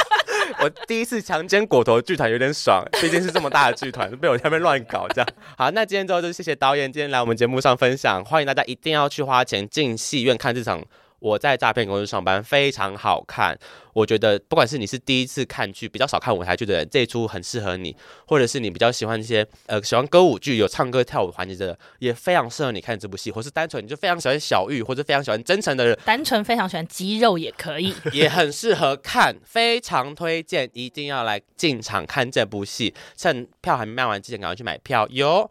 我第一次强奸果头剧团有点爽，毕竟是这么大的剧团，被我在那边乱搞这样。好，那今天之后就谢谢导演今天来我们节目上分享，欢迎大家一定要去花钱进戏院看这场。我在诈骗公司上班，非常好看。我觉得，不管是你是第一次看剧，比较少看舞台剧的人，这一出很适合你；或者是你比较喜欢一些呃喜欢歌舞剧、有唱歌跳舞环节的，也非常适合你看这部戏。或是单纯你就非常喜欢小玉，或者非常喜欢真诚的人，单纯非常喜欢肌肉也可以，也很适合看，非常推荐，一定要来进场看这部戏。趁票还没卖完之前，赶快去买票哟。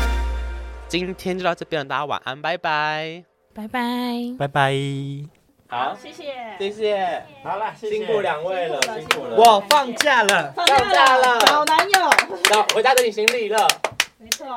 今天就到这边了，大家晚安，拜拜，拜拜，拜拜。好，谢谢，谢谢，好了，辛苦两位了，辛苦了。我放假了，放假了，找，男友，走，回家整理行李了。没错。